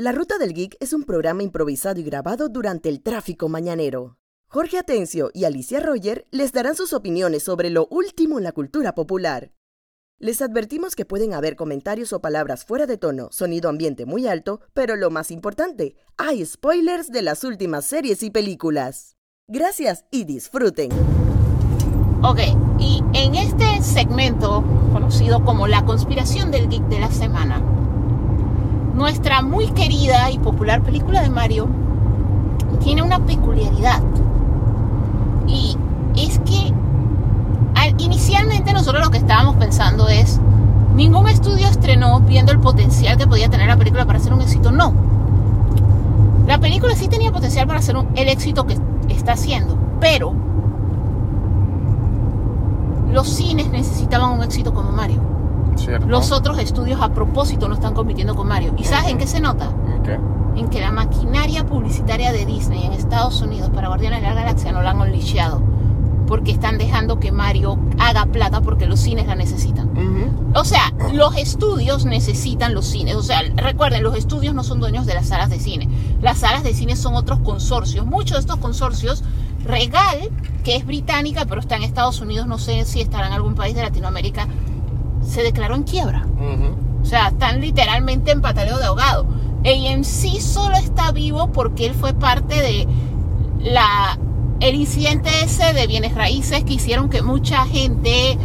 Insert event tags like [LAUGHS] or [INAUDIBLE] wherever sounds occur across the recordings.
La Ruta del Geek es un programa improvisado y grabado durante el tráfico mañanero. Jorge Atencio y Alicia Roger les darán sus opiniones sobre lo último en la cultura popular. Les advertimos que pueden haber comentarios o palabras fuera de tono, sonido ambiente muy alto, pero lo más importante, hay spoilers de las últimas series y películas. Gracias y disfruten. Ok, y en este segmento, conocido como la conspiración del geek de la semana, nuestra muy querida y popular película de Mario tiene una peculiaridad. Y es que inicialmente nosotros lo que estábamos pensando es, ningún estudio estrenó viendo el potencial que podía tener la película para ser un éxito. No. La película sí tenía potencial para ser el éxito que está haciendo, pero los cines necesitaban un éxito como Mario. Los otros estudios a propósito no están compitiendo con Mario. ¿Y sabes en qué se nota? En que la maquinaria publicitaria de Disney en Estados Unidos para Guardianes de la Galaxia no la han unleashado. Porque están dejando que Mario haga plata porque los cines la necesitan. O sea, los estudios necesitan los cines. O sea, recuerden, los estudios no son dueños de las salas de cine. Las salas de cine son otros consorcios. Muchos de estos consorcios Regal, que es británica, pero está en Estados Unidos, no sé si estará en algún país de Latinoamérica, se declaró en quiebra. O sea, están literalmente en pataleo de ahogado. AMC solo está vivo porque él fue parte de la el incidente ese de bienes raíces que hicieron que mucha gente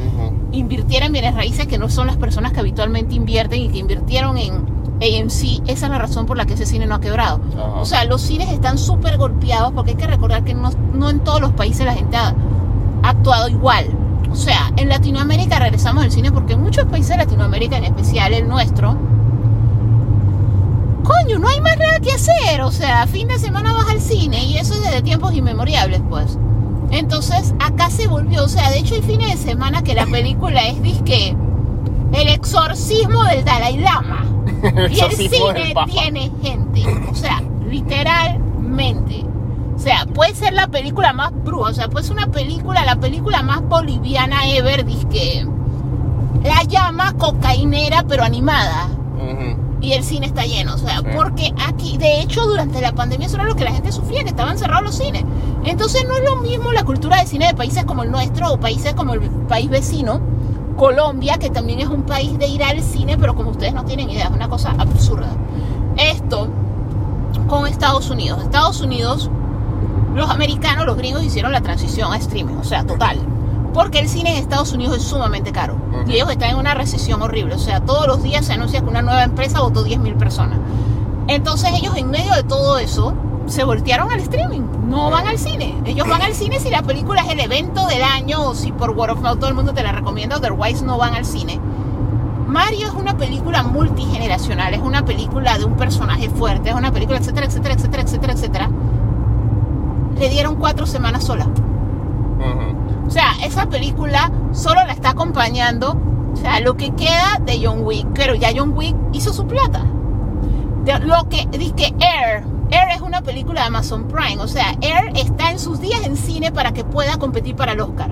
invirtiera en bienes raíces que no son las personas que habitualmente invierten y que invirtieron en AMC. Esa es la razón por la que ese cine no ha quebrado. O sea, los cines están súper golpeados porque hay que recordar que no, no en todos los países la gente ha actuado igual. O sea, en Latinoamérica regresamos al cine porque en muchos países de Latinoamérica, en especial el nuestro, coño, no hay más nada que hacer. O sea, fin de semana vas al cine y eso es desde tiempos inmemoriales, pues. Entonces, acá se volvió, o sea, de hecho el fin de semana que la película es disque el exorcismo del Dalai Lama. [LAUGHS] y el cine tiene gente. O sea, literalmente. O sea, puede ser la película más bruja, o sea, puede ser una película, la película más boliviana ever, que la llama cocainera pero animada. Y el cine está lleno, o sea, porque aquí, de hecho, durante la pandemia eso era lo que la gente sufría, que estaban cerrados los cines. Entonces no es lo mismo la cultura de cine de países como el nuestro o países como el país vecino, Colombia, que también es un país de ir al cine, pero como ustedes no tienen idea, es una cosa absurda. Esto con Estados Unidos. Estados Unidos los americanos, los gringos hicieron la transición a streaming, o sea, total. Porque el cine en Estados Unidos es sumamente caro. Y ellos están en una recesión horrible. O sea, todos los días se anuncia que una nueva empresa votó 10.000 personas. Entonces ellos en medio de todo eso se voltearon al streaming. No van al cine. Ellos van al cine si la película es el evento del año o si por word of mouth todo el mundo te la recomienda. Otherwise no van al cine. Mario es una película multigeneracional. Es una película de un personaje fuerte. Es una película, etcétera, etcétera, etcétera, etcétera, etcétera le dieron cuatro semanas sola. O sea, esa película solo la está acompañando, o sea, lo que queda de John Wick, pero ya John Wick hizo su plata. De lo que dice Air, Air es una película de Amazon Prime, o sea, Air está en sus días en cine para que pueda competir para el Oscar.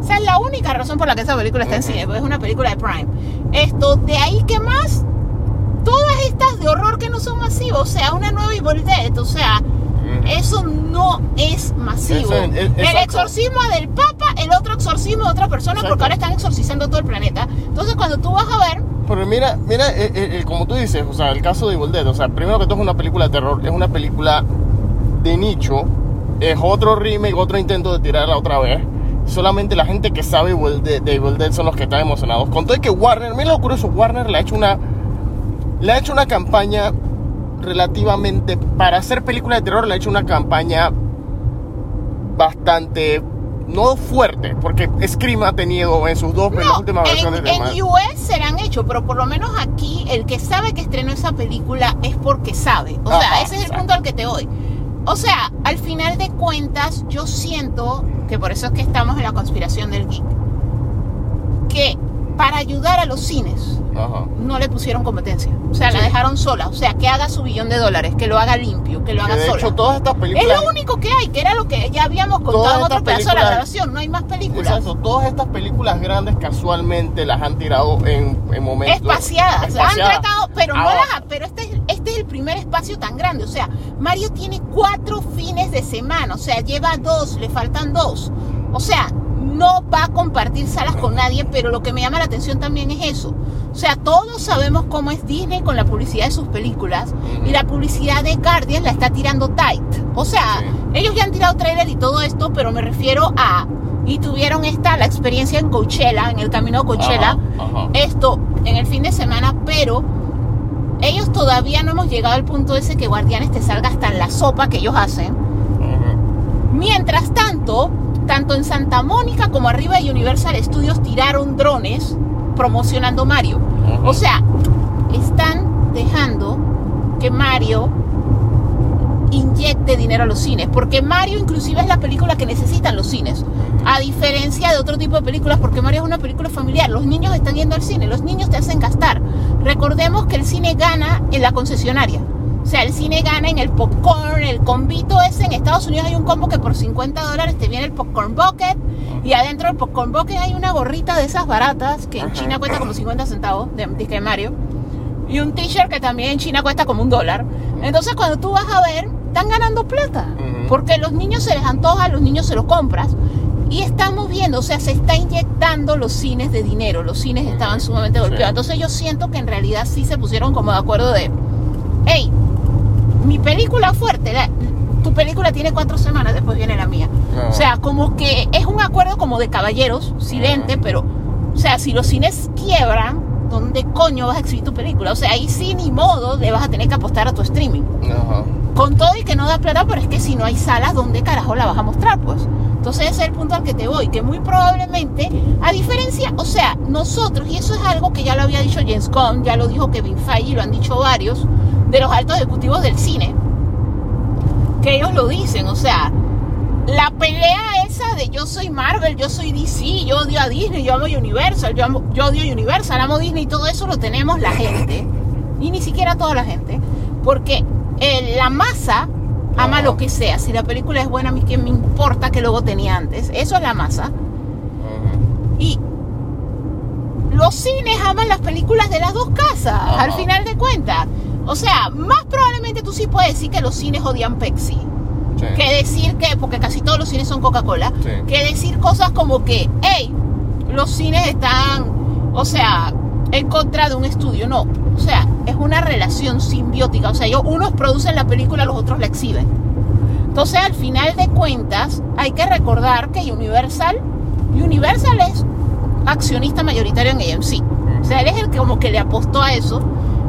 O sea, es la única razón por la que esa película está en cine, porque es una película de Prime. Esto, de ahí que más, todas estas de horror que no son masivos, o sea, una nueva Evil Dead, o sea, eso no es masivo. el exorcismo del Papa, el otro exorcismo de otra persona, porque ahora están exorcizando todo el planeta. Entonces, cuando tú vas a ver. Pero mira, mira, eh, eh, eh, como tú dices, o sea, el caso de Evil Dead, o sea, primero que todo es una película de terror, es una película de nicho, es otro remake, otro intento de tirarla otra vez. Solamente la gente que sabe de Evil Dead son los que están emocionados. Con todo que Warner, mira lo curioso, Warner le ha hecho una, le ha hecho una campaña relativamente, para hacer películas de terror, le ha hecho una campaña bastante, no fuerte, porque Scream ha tenido en sus dos últimas versiones en, En US se han hecho, pero por lo menos aquí, el que sabe que estrenó esa película es porque sabe. O sea, ese es el punto al que te voy. O sea, al final de cuentas, yo siento que por eso es que estamos en la conspiración del geek. Que para ayudar a los cines no le pusieron competencia. O sea, la dejaron sola. O sea, que haga su billón de dólares, que lo haga limpio, que lo haga de Hecho, todas estas películas... Es lo único que hay, que era lo que ya habíamos contado en otro pedazo de la grabación. No hay más películas. Exacto. Todas estas películas grandes casualmente las han tirado en, en momentos... Espaciadas. Han tratado, pero no las... Pero este es, este es el primer espacio tan grande. O sea, Mario tiene cuatro fines de semana, o sea, lleva dos, le faltan dos. O sea, no va a compartir salas con nadie, pero lo que me llama la atención también es eso. O sea, todos sabemos cómo es Disney con la publicidad de sus películas y la publicidad de Guardian la está tirando tight. O sea, Sí. ellos ya han tirado trailer y todo esto, pero me refiero a y tuvieron esta la experiencia en Coachella, en el camino a Coachella, Ajá, ajá. esto en el fin de semana, pero ellos todavía no hemos llegado al punto ese que Guardianes te salga hasta en la sopa que ellos hacen. Mientras tanto, tanto en Santa Mónica como arriba de Universal Studios tiraron drones promocionando Mario. O sea, están dejando que Mario inyecte dinero a los cines, porque Mario inclusive es la película que necesitan los cines, a diferencia de otro tipo de películas, porque Mario es una película familiar, los niños están yendo al cine, los niños te hacen gastar. Recordemos que el cine gana en la concesionaria. O sea, el cine gana en el popcorn, el combito ese. En Estados Unidos hay un combo que por 50 dólares te viene el popcorn bucket. Y adentro del popcorn bucket hay una gorrita de esas baratas que en. China cuesta como 50 centavos de disque Mario. Y un t-shirt que también en China cuesta como un dólar. Entonces cuando tú vas a ver, están ganando plata. Porque los niños se les antoja, los niños se los compras. Y estamos viendo, o sea, se está inyectando los cines de dinero. Los cines estaban sumamente golpeados. Entonces yo siento que en realidad sí se pusieron como de acuerdo de, hey, mi película fuerte, la- tu película tiene cuatro semanas, después viene la mía. No. O sea, como que es un acuerdo como de caballeros, silente, Ujú. pero, o sea, si los cines quiebran, ¿dónde coño vas a exhibir tu película? O sea, ahí sí ni modo le vas a tener que apostar a tu streaming. Con todo y que no da plata, pero es que si no hay salas, ¿dónde carajo la vas a mostrar? Pues. Entonces ese es el punto al que te voy, que muy probablemente, a diferencia, o sea, nosotros, y eso es algo que ya lo había dicho James Gunn, ya lo dijo Kevin Feige, lo han dicho varios, de los altos ejecutivos del cine, que ellos lo dicen, o sea, la pelea esa de yo soy Marvel, yo soy DC, yo odio a Disney, yo amo Universal, yo, amo- yo odio Universal, amo Disney, todo eso lo tenemos la gente, y ni siquiera toda la gente, porque eh, la masa ama lo que sea, si la película es buena, a mí que me importa que luego tenía antes, eso es la masa, y los cines aman las películas de las dos casas, al final de cuentas. O sea, más probablemente tú sí puedes decir que los cines odian Pepsi Sí. que decir que, porque casi todos los cines son Coca-Cola, Sí. que decir cosas como que, hey, los cines están, o sea, en contra de un estudio. No, o sea, es una relación simbiótica. O sea, ellos, unos producen la película, los otros la exhiben. Entonces, al final de cuentas, hay que recordar que Universal, Universal es accionista mayoritario en AMC. O sea, él es el que como que le apostó a eso,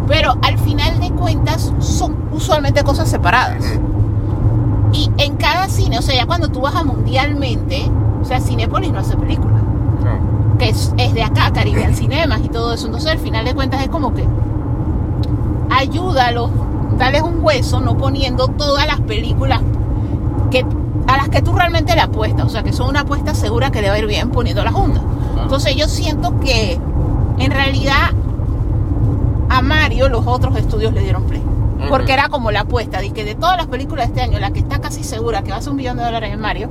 pero al final de cuentas son usualmente cosas separadas. Y en cada cine, o sea, ya cuando tú vas a mundialmente, o sea, Cinépolis no hace película, No. que es, es de acá, Caribbean Cinemas y todo eso. Entonces, al final de cuentas, es como que ayúdalos, dales un hueso, no poniendo todas las películas que, a las que tú realmente le apuestas, o sea, que son una apuesta segura que le va a ir bien poniendo la junta. Entonces, yo siento que en realidad a Mario los otros estudios le dieron play. Porque era como la apuesta de que de todas las películas de este año, la que está casi segura que va a ser un billón de dólares en Mario,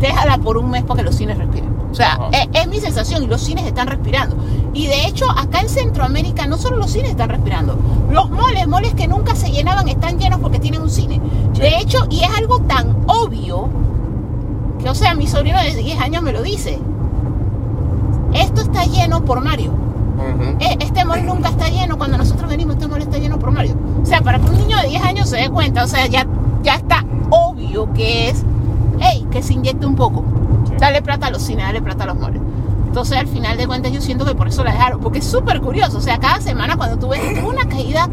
déjala por un mes para que los cines respiren. O sea, Ajá. es, es mi sensación y los cines están respirando. Y de hecho, acá en Centroamérica no solo los cines están respirando, los moles, moles que nunca se llenaban, están llenos porque tienen un cine. Sí. De hecho, y es algo tan obvio que, o sea, mi sobrino de 10 años me lo dice. Esto está lleno por Mario. Ujú. E- Este mall nunca está lleno. Cuando nosotros venimos, este mall está lleno por Mario. O sea, para que un niño de 10 años se dé cuenta, o sea, ya, ya está obvio que es, hey, que se inyecte un poco. Sí. Dale plata a los cines, dale plata a los malls. Entonces, al final de cuentas, yo siento que por eso la dejaron. Porque es súper curioso. O sea, cada semana cuando tú ves, una caída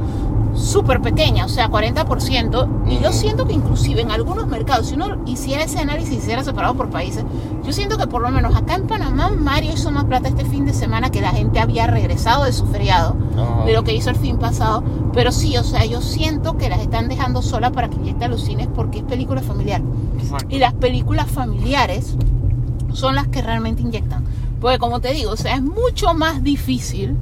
súper pequeña, o sea, 40%. Y yo siento que inclusive en algunos mercados, si uno hiciera ese análisis, hiciera separado por países, yo siento que por lo menos acá en Panamá, Mario hizo más plata este fin de semana que la gente había regresado de su feriado, Ajá. de lo que hizo el fin pasado. Pero sí, o sea, yo siento que las están dejando sola para que inyecten a los cines porque es película familiar. Exacto. Y las películas familiares son las que realmente inyectan. Porque como te digo, o sea, es mucho más difícil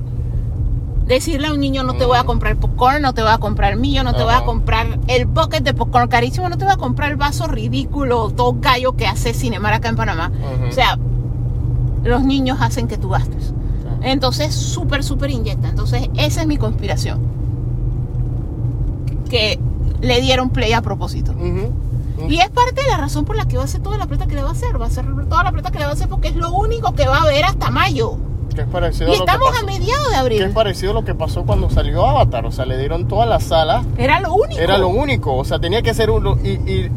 decirle a un niño no te voy a Mm. comprar popcorn, no te voy a comprar mío, no te voy a comprar el bucket de popcorn carísimo, no te voy a comprar el vaso ridículo, todo gallo que hace Cinemar acá en Panamá. O sea, los niños hacen que tú gastes. Entonces, súper, súper inyecta. Entonces, esa es mi conspiración. que le dieron play a propósito. Y es parte de la razón por la que va a hacer toda la plata que le va a hacer. Va a hacer toda la plata que le va a hacer porque es lo único que va a haber hasta mayo. Que es parecido Y a lo que estamos a mediados de que es abril. parecido a lo que pasó cuando salió Avatar. O sea, le dieron todas las salas. Era lo único. Era lo único. O sea, tenía que ser uno. Y,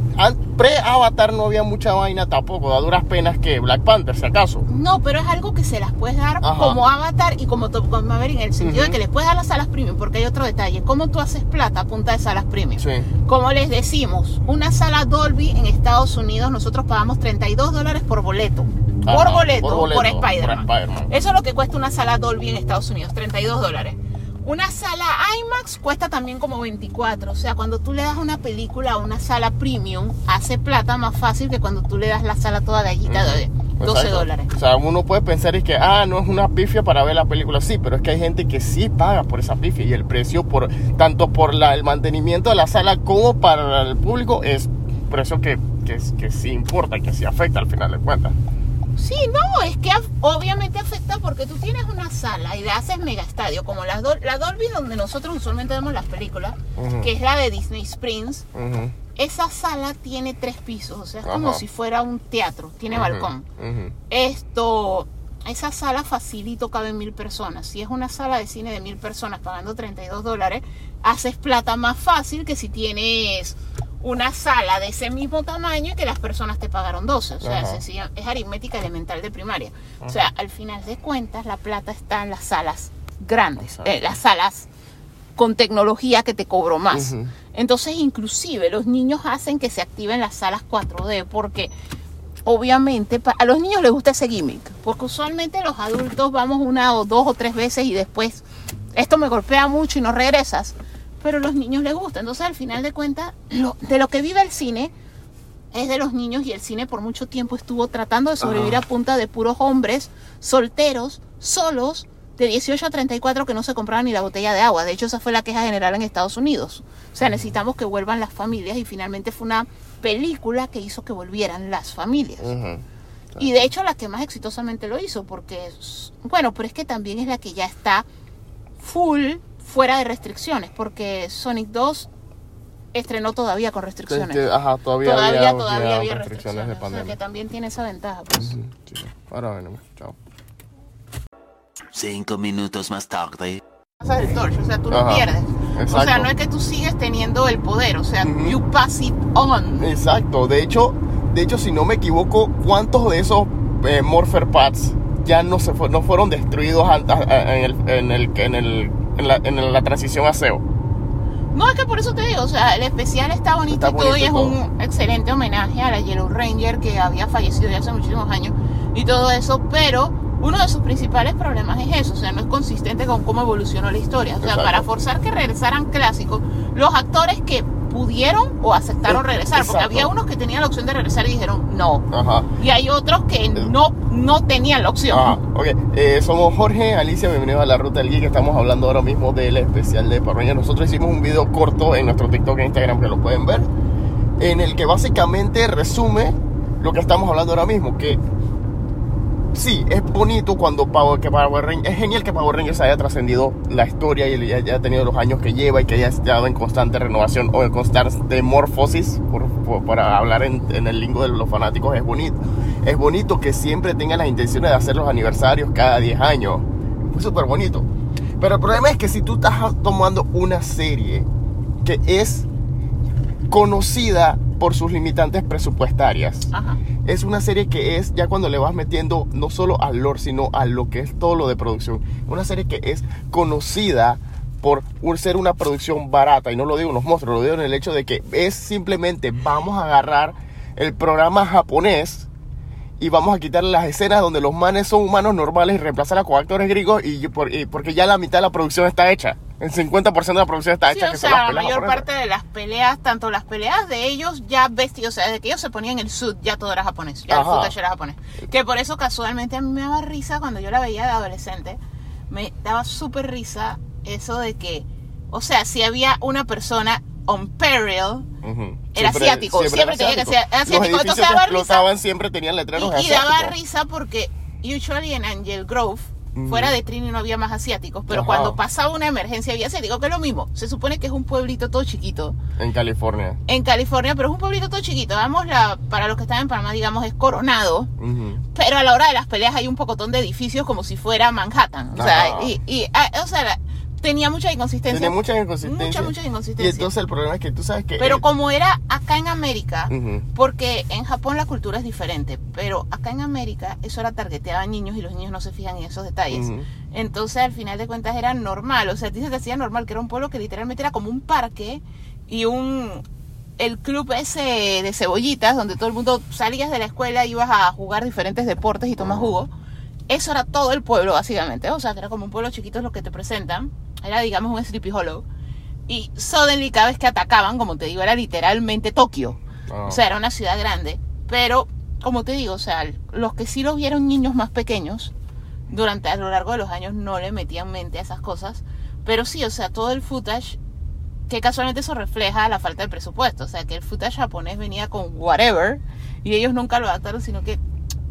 pre-Avatar no había mucha vaina tampoco. A duras penas que Black Panther, si acaso. No, pero es algo que se las puedes dar Ajá. como Avatar y como Top Gun Maverick en el sentido de que les puedes dar las salas premium, porque hay otro detalle. ¿Cómo tú haces plata a punta de salas premium? Sí. Como les decimos, una sala Dolby en Estados Unidos nosotros pagamos 32 dólares por boleto. Ajá, por, boleto, por boleto, por Spider-Man. por Spider-Man. Eso es lo que cuesta una sala Dolby en Estados Unidos, 32 dólares. Una sala IMAX cuesta también como 24. O sea, cuando tú le das una película a una sala premium, hace plata más fácil que cuando tú le das la sala toda gallita de 12 Exacto. dólares. O sea, uno puede pensar es que, ah, no es una pifia para ver la película. Sí, pero es que hay gente que sí paga por esa pifia y el precio, por tanto por la, el mantenimiento de la sala como para el público, es precio que, que, que sí importa, que sí afecta al final de cuentas. Sí, no, es que obviamente afecta porque tú tienes una sala y le haces mega estadio, como las Dol- la Dolby donde nosotros usualmente vemos las películas, que es la de Disney Springs. Esa sala tiene tres pisos, o sea, es como si fuera un teatro, tiene balcón. Esto, esa sala facilito caben mil personas. Si es una sala de cine de mil personas pagando 32 dólares, haces plata más fácil que si tienes una sala de ese mismo tamaño y que las personas te pagaron 12. O sea, sencilla- es aritmética elemental de primaria. O sea, al final de cuentas, la plata está en las salas grandes, eh, las salas con tecnología que te cobro más. Entonces, inclusive, los niños hacen que se activen las salas 4D porque obviamente a los niños les gusta ese gimmick, porque usualmente los adultos vamos una o dos o tres veces y después esto me golpea mucho y no regresas, pero a los niños les gusta. Entonces, al final de cuentas, lo- de lo que vive el cine es de los niños y el cine por mucho tiempo estuvo tratando de sobrevivir Ajá. a punta de puros hombres solteros, solos, de 18 a 34 que no se compraban ni la botella de agua. De hecho, esa fue la queja general en Estados Unidos. O sea, necesitamos que vuelvan las familias y finalmente fue una película que hizo que volvieran las familias. Y de hecho la que más exitosamente lo hizo, porque, bueno, pero es que también es la que ya está full fuera de restricciones, porque Sonic 2 estrenó todavía con restricciones. que, ajá, todavía, todavía, había, todavía había restricciones restricciones. de o sea, que pandemia. también tiene esa ventaja. Pues. Ujú, sí. Ahora venimos, chao. Cinco minutos más tarde. Pasas el torch, o sea, tú lo Ajá, pierdes. O sea, exacto. no es que tú sigues teniendo el poder, o sea, Ujú. you pass it on. Exacto, de hecho, de hecho, si no me equivoco, ¿cuántos de esos eh, Morpher Pads ya no se fue- no fueron destruidos en, el, en, el, en, el, en, la, en la transición a SEO? No, es que por eso te digo, o sea, el especial está bonito Está y todo bonito y es todo. un excelente homenaje a la Yellow Ranger que había fallecido ya hace muchísimos años y todo eso, pero uno de sus principales problemas es eso, o sea, no es consistente con cómo evolucionó la historia. O sea, Exacto. para forzar que regresaran clásicos, los actores que pudieron o aceptaron Eh, regresar, porque había unos que tenían la opción de regresar y dijeron no. Ajá. Y hay otros que no, no tenían la opción. Ah, ok. Eh, somos Jorge, Alicia, bienvenidos a La Ruta del Geek. Estamos hablando ahora mismo del especial de Rangers. Nosotros hicimos un video corto en nuestro TikTok e Instagram que lo pueden ver, en el que básicamente resume lo que estamos hablando ahora mismo, que sí, es bonito cuando Power, que Power Rangers, es genial que Power Rangers haya trascendido la historia y haya tenido los años que lleva y que haya estado en constante renovación o en constante morfosis, por, para hablar en, el lingo de los fanáticos, es bonito. Es bonito que siempre tengan las intenciones de hacer los aniversarios cada 10 años. Es súper bonito. Pero el problema es que si tú estás tomando una serie que es conocida por sus limitantes presupuestarias, Ajá. es una serie que es ya cuando le vas metiendo no solo al lore, sino a lo que es todo lo de producción. Una serie que es conocida por ser una producción barata, y no lo digo unos monstruos, lo digo en el hecho de que es simplemente vamos a agarrar el programa japonés y vamos a quitarle las escenas donde los manes son humanos normales y reemplazarla con actores griegos y, por- y porque ya la mitad de la producción está hecha. El 50% de la producción está Sí, hecha. o que sea, son las la mayor parte de las peleas, tanto las peleas de ellos ya vestidos, o sea, desde que ellos se ponían el suit, ya todo era japonés, ya el footage era japonés. Que por eso casualmente a mí me daba risa cuando yo la veía de adolescente, me daba súper risa eso de que, o sea, si había una persona on peril. Era asiático, siempre tenía que ser asiático, entonces daba risa. siempre tenían letreros y, y daba risa porque usually en Angel Grove. Fuera de Trini no había más asiáticos, pero Ajá. cuando pasaba una emergencia había asiáticos, que es lo mismo. Se supone que es un pueblito todo chiquito En California. en California, pero es un pueblito todo chiquito. Vamos, la, para los que están en Panamá, digamos, es Coronado. Pero a la hora de las peleas hay un pocotón de edificios como si fuera Manhattan. O sea, Ajá. y, y, ah, o sea tenía mucha inconsistencia. Tiene muchas inconsistencias. Muchas, muchas Y inconsistencias. entonces el problema es que tú sabes que... Pero como era acá en América, porque en Japón la cultura es diferente, pero acá en América eso era targeteado a niños y los niños no se fijan en esos detalles. Entonces al final de cuentas era normal, o sea, dice que hacía normal, que era un pueblo que literalmente era como un parque y un el club ese de cebollitas donde todo el mundo salías de la escuela ibas a jugar diferentes deportes y tomas jugo. Eso era todo el pueblo básicamente, o sea, que era como un pueblo chiquito lo que te presentan. Era digamos un Sleepy Hollow. Y suddenly cada vez que atacaban, como te digo, era literalmente Tokio. Ah. O sea, era una ciudad grande, pero como te digo, o sea, los que sí lo vieron niños más pequeños, durante a lo largo de los años no le metían mente a esas cosas, pero sí, o sea, todo el footage, que casualmente eso refleja la falta de presupuesto, o sea, que el footage japonés venía con whatever y ellos nunca lo adaptaron, sino que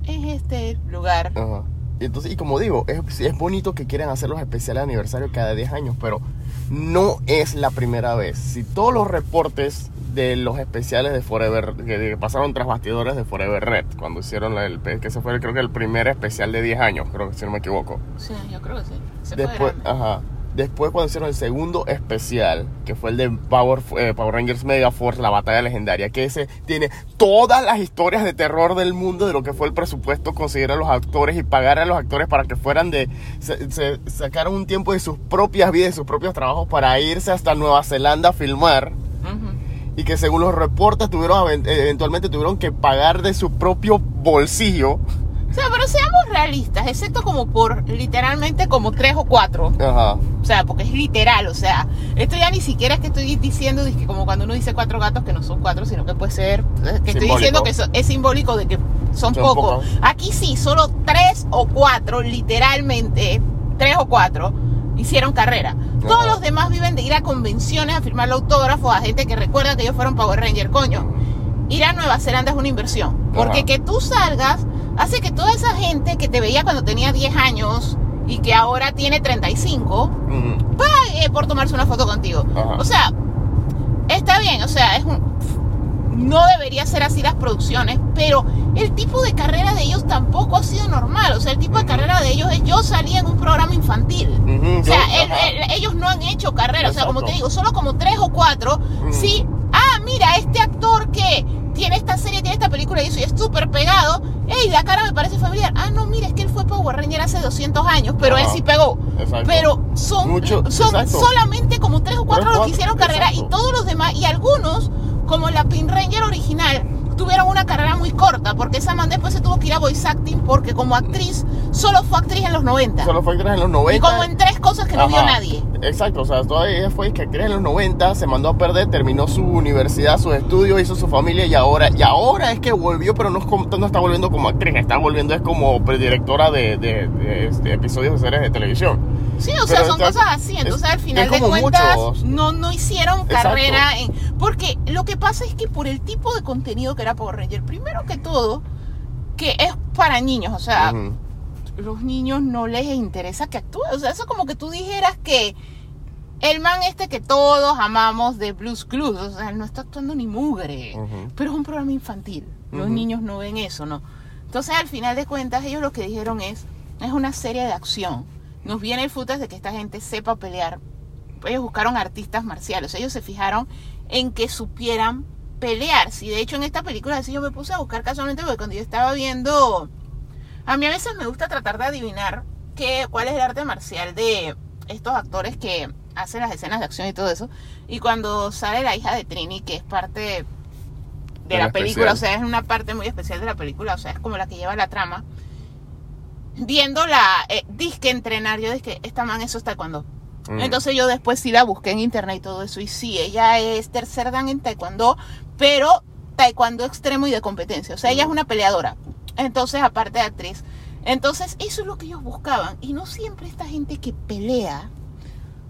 es este lugar. Y entonces, y como digo, es, es bonito que quieran hacer los especiales de aniversario cada 10 años, pero no es la primera vez. Si todos los reportes de los especiales de Forever, que, que pasaron tras bastidores de Forever Red, cuando hicieron la- el, que ese fue creo que el primer especial de 10 años, creo que si no me equivoco. Sí, yo creo que sí. Se Después, ajá. Después cuando hicieron el segundo especial, que fue el de Power, eh, Power Rangers Mega Force, la batalla legendaria, que ese tiene todas las historias de terror del mundo de lo que fue el presupuesto conseguir a los actores y pagar a los actores para que fueran de... Se, se sacaron un tiempo de sus propias vidas, de sus propios trabajos para irse hasta Nueva Zelanda a filmar y que según los reportes tuvieron eh, eventualmente tuvieron que pagar de su propio bolsillo. O sea, pero seamos realistas, excepto como por literalmente como tres o cuatro. Ajá. O sea, porque es literal, o sea, esto ya ni siquiera es que estoy diciendo dizque como cuando uno dice cuatro gatos que no son cuatro, sino que puede ser, que estoy diciendo que es simbólico de que son, Son pocos. Aquí sí, solo tres o cuatro, literalmente, tres o cuatro, hicieron carrera. Todos Ajá. los demás viven de ir a convenciones a firmar autógrafos a gente que recuerda que ellos fueron Power Ranger, coño. Ir a Nueva Zelanda es una inversión. Porque Ajá. que tú salgas hace que toda esa gente que te veía cuando tenía 10 años y que ahora tiene 35, Ujú. pague por tomarse una foto contigo. O sea, está bien, o sea, es un... No debería ser así las producciones, pero el tipo de carrera de ellos tampoco ha sido normal. O sea, el tipo de carrera de ellos es yo salí en un programa infantil. O sea, yo- el- ajá. el- ellos no han hecho carrera. O sea, como te digo, solo como tres o cuatro. Sí, ah, mira, este actor que tiene esta serie, tiene esta película y eso, y es súper pegado. Ey, la cara me parece familiar. Ah, no, mira, es que él fue Power Ranger hace 200 años, pero él sí pegó. Exacto. Pero son, Mucho- son exacto. solamente como tres o cuatro Tres, los que hicieron carrera y todos los demás, y algunos, como la Pin Ranger original, tuvieron una carrera muy corta, porque esa man después se tuvo que ir a voice acting porque como actriz, solo fue actriz en los 90. Solo fue actriz en los 90. y como en tres cosas que no vio nadie. Exacto, o sea, todavía ella fue que actriz en los 90, se mandó a perder, terminó su universidad, sus estudios, hizo su familia y ahora, y ahora es que volvió, pero no, es como- no está volviendo como actriz, está volviendo es como directora de, de- de, este, episodios de series de televisión. Sí, o sea, son cosas así. Entonces, es- al final de cuentas, muchos. no, no hicieron Exacto. carrera en. Porque lo que pasa es que por el tipo de contenido que era Power Ranger, primero que todo, que es para niños, o sea, los niños no les interesa que actúe. O sea, eso como que tú dijeras que el man este que todos amamos de Blues Clues, o sea, no está actuando ni mugre. Pero es un programa infantil. Los niños no ven eso, ¿no? Entonces, al final de cuentas, ellos lo que dijeron es, es una serie de acción. Nos viene el footage de que esta gente sepa pelear. Ellos buscaron artistas marciales. Ellos se fijaron en que supieran pelear. Si de hecho en esta película así yo me puse a buscar casualmente porque cuando yo estaba viendo... A mí a veces me gusta tratar de adivinar qué, cuál es el arte marcial de estos actores que hacen las escenas de acción y todo eso. Y cuando sale la hija de Trini, que es parte de, la película, o sea, es una parte muy especial de la película, o sea, es como la que lleva la trama. Viendo la eh, disque entrenar, yo dije, esta man eso está cuando. Mm. Entonces yo después sí la busqué en internet y todo eso. Y sí, ella es tercer dan en taekwondo, pero taekwondo extremo y de competencia. O sea, ella es una peleadora. Entonces, aparte de actriz. Entonces, eso es lo que ellos buscaban. Y no siempre esta gente que pelea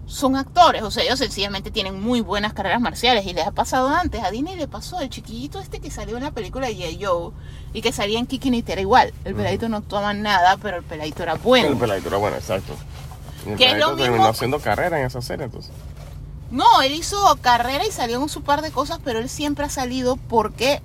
son actores, o sea, ellos sencillamente tienen muy buenas carreras marciales y les ha pasado antes. A Disney le pasó el chiquillito este que salió en la película de. Joe y que salía en Kiki era igual. El peladito no actuaba nada, pero el peladito era bueno. El peladito era bueno, exacto. Que es lo terminó haciendo carrera en esa serie, entonces. No, él hizo carrera y salió en su par de cosas, pero él siempre ha salido porque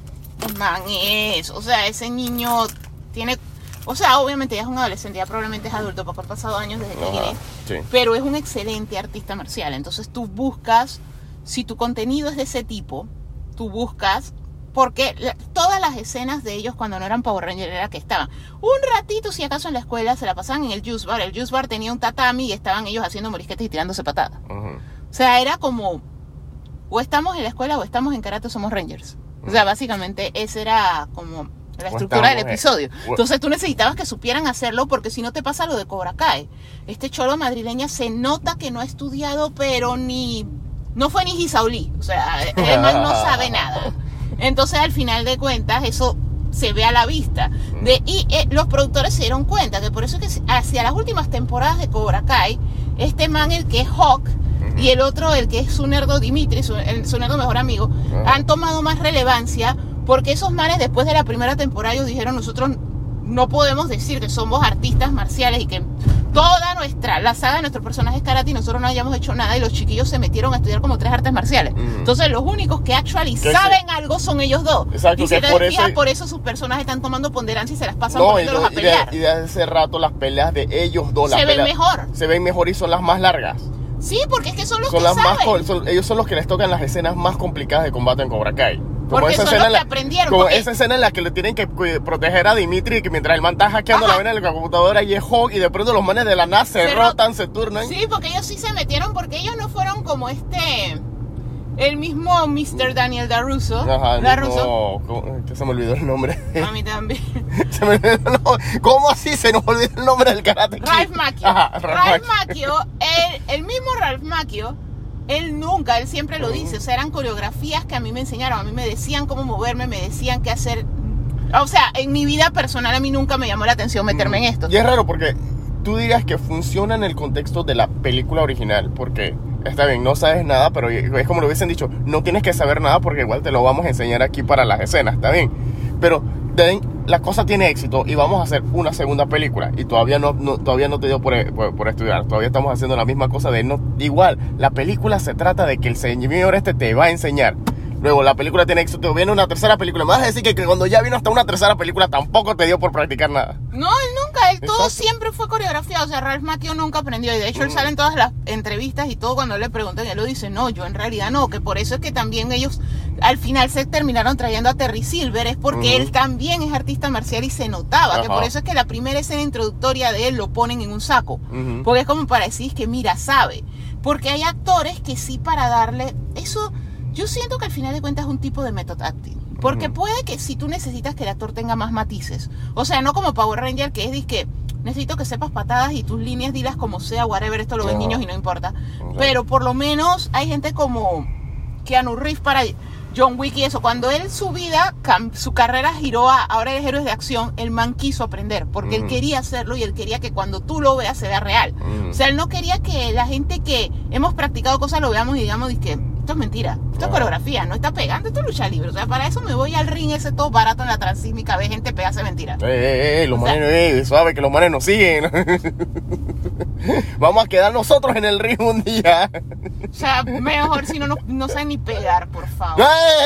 man es, o sea, ese niño tiene, o sea, obviamente ya es un adolescente, ya probablemente es adulto porque han pasado años desde que Ajá, llegué, sí. pero es un excelente artista marcial. Entonces tú buscas, si tu contenido es de ese tipo, tú buscas, porque la- todas las escenas de ellos cuando no eran Power Rangers era que estaban un ratito, si acaso en la escuela, se la pasaban en el Juice Bar. El Juice Bar tenía un tatami y estaban ellos haciendo morisquetes y tirándose patadas. O sea, era como, o estamos en la escuela o estamos en karate o somos rangers. O sea, básicamente esa era como la O estructura del episodio. o- Entonces tú necesitabas que supieran hacerlo porque si no te pasa lo de Cobra Kai. Este cholo madrileña se nota que no ha estudiado, pero ni... No fue ni Gisaulí. O sea, [LAUGHS] el man no sabe nada. Entonces al final de cuentas eso se ve a la vista. De, y eh, los productores se dieron cuenta que por eso es que hacia las últimas temporadas de Cobra Kai, este man, el que es Hawk, y el otro, el que es su nerdo Dimitri, su, el, su nerdo mejor amigo, Ajá. han tomado más relevancia porque esos manes después de la primera temporada ellos dijeron nosotros no podemos decir que somos artistas marciales y que toda nuestra, la saga de nuestros personajes karate y nosotros no hayamos hecho nada y los chiquillos se metieron a estudiar como tres artes marciales. Entonces los únicos que actually saben algo son ellos dos. Exacto, y si te por fijas, eso- por eso sus personajes están tomando ponderancia y se las pasan No, poniéndolos a de, y, pelear. de, y de hace rato las peleas de ellos dos. Se las ven peleas- mejor. Se ven mejor y son las más largas. Sí, porque es que son los Son que las saben. más son- ellos son los que les tocan las escenas más complicadas de combate en Cobra Kai. Como Porque esa son escena los en la- que aprendieron, Como esa escena en la que le tienen que proteger a Dimitri, que mientras el man está hackeando Ajá. la vena en la computadora y es Hawk, y de pronto los manes de la NASA se, Se ro- rotan, se turnan. Sí, porque ellos sí se metieron, porque ellos no fueron como este, el mismo Mr. Daniel Daruso. Ajá, Daruso. que se me olvidó el nombre. A mí también. [LAUGHS] Se me olvidó el nombre. ¿Cómo así se nos olvidó el nombre del karate? Ralph Macchio. Ajá, Ralph, Ralph Macchio. Macchio, el, el mismo Ralph Macchio, él nunca, él siempre lo dice, o sea, eran coreografías que a mí me enseñaron, a mí me decían cómo moverme, me decían qué hacer. O sea, en mi vida personal a mí nunca me llamó la atención meterme en esto. Y es raro porque tú dirías que funciona en el contexto de la película original, porque está bien, no sabes nada, pero es como lo hubiesen dicho, no tienes que saber nada porque igual te lo vamos a enseñar aquí para las escenas, está bien. Pero la cosa tiene éxito y vamos a hacer una segunda película y todavía no, no- todavía no te dio por, por- estudiar, todavía estamos haciendo la misma cosa de no igual, la película se trata de que el señor este te va a enseñar. Luego la película tiene éxito, viene una tercera película. Me vas a decir que, que cuando ya vino hasta una tercera película tampoco te dio por practicar nada. No, él [LAUGHS] todo Exacto. siempre fue coreografiado. O sea, Ralph Macchio nunca aprendió. Y de hecho, él sale en todas las entrevistas y todo cuando le preguntan, él lo dice, no, yo en realidad no. Que por eso es que también ellos al final se terminaron trayendo a Terry Silver, es porque él también es artista marcial y se notaba. Que por eso es que la primera escena introductoria de él lo ponen en un saco. Porque es como para decir que, mira, sabe. Porque hay actores que sí para darle. Eso, yo siento que al final de cuentas es un tipo de method acting. Porque puede que si tú necesitas que el actor tenga más matices. O sea, no como Power Ranger, que es que necesito que sepas patadas y tus líneas dilas como sea, whatever, esto lo ven niños y no importa. Pero por lo menos hay gente como Keanu Reeves para John Wick y eso. Cuando él su vida, su carrera giró a ahora eres héroes de acción, el man quiso aprender. Porque él quería hacerlo y él quería que cuando tú lo veas se vea real. O sea, él no quería que la gente que hemos practicado cosas lo veamos y digamos, que esto es mentira, esto es coreografía, no está pegando, esto es lucha libre. O sea, para eso me voy al ring ese todo barato en la transísmica, ve gente pegarse mentira. Eh, eh, eh, los O sea- manes, eh, suave que los manes nos siguen. [LAUGHS] Vamos a quedar nosotros en el ring un día. O sea, mejor si no, no, no saben ni pegar, por favor.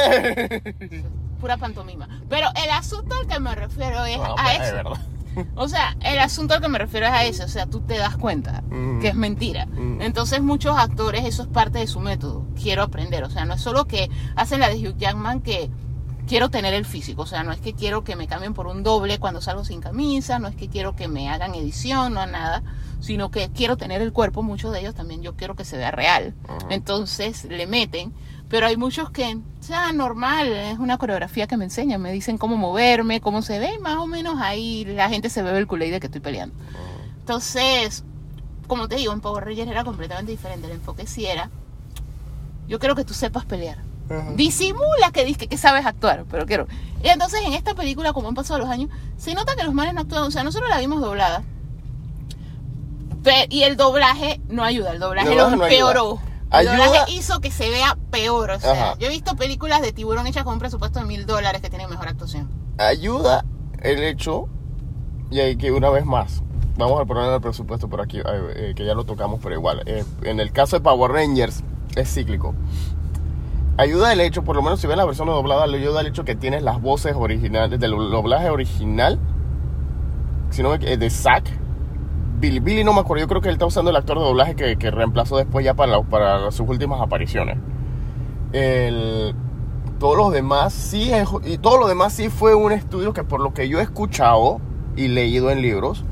¡Eh! Pura pantomima. Pero el asunto al que me refiero es No, a es eso. [LAUGHS] O sea, el asunto al que me refiero es a eso. O sea, tú te das cuenta Mm. que es mentira. Mm. Entonces, muchos actores, eso es parte de su método. Quiero aprender. O sea, no es solo que hacen la de Hugh Jackman que quiero tener el físico. O sea, no es que quiero que me cambien por un doble cuando salgo sin camisa. No es que quiero que me hagan edición, no nada. Sino que quiero tener el cuerpo. Muchos de ellos también yo quiero que se vea real. Entonces, le meten. Pero hay muchos que, o sea, normal, es una coreografía que me enseñan, me dicen cómo moverme, cómo se ve, y más o menos ahí la gente se bebe el culé de que estoy peleando. Entonces, como te digo, en Power Rangers era completamente diferente, el enfoque sí era, yo quiero que tú sepas pelear. Ajá. Disimula que dices que sabes actuar, pero quiero. Y entonces en esta película, como han pasado los años, se nota que los manes no actúan, o sea, nosotros la vimos doblada. Y el doblaje no ayuda, el doblaje no empeoró. Ayuda- doblaje hizo que se vea peor. O sea, Ajá. yo he visto películas de tiburón hechas con un presupuesto de mil dólares que tienen mejor actuación. ayuda el hecho, y ahí que una vez más, vamos al problema del presupuesto por aquí, eh, eh, que ya lo tocamos, pero igual, eh, en el caso de Power Rangers es cíclico. Ayuda el hecho, por lo menos si ven la versión doblada, le ayuda el hecho que tienes las voces originales, del doblaje original, si no eh, de Zack. Billy, Billy no me acuerdo, yo creo que él está usando el actor de doblaje que, que reemplazó después ya para, la- para sus últimas apariciones. El, todos los demás sí es- y todo lo demás sí fue un estudio que por lo que yo he escuchado y leído en libros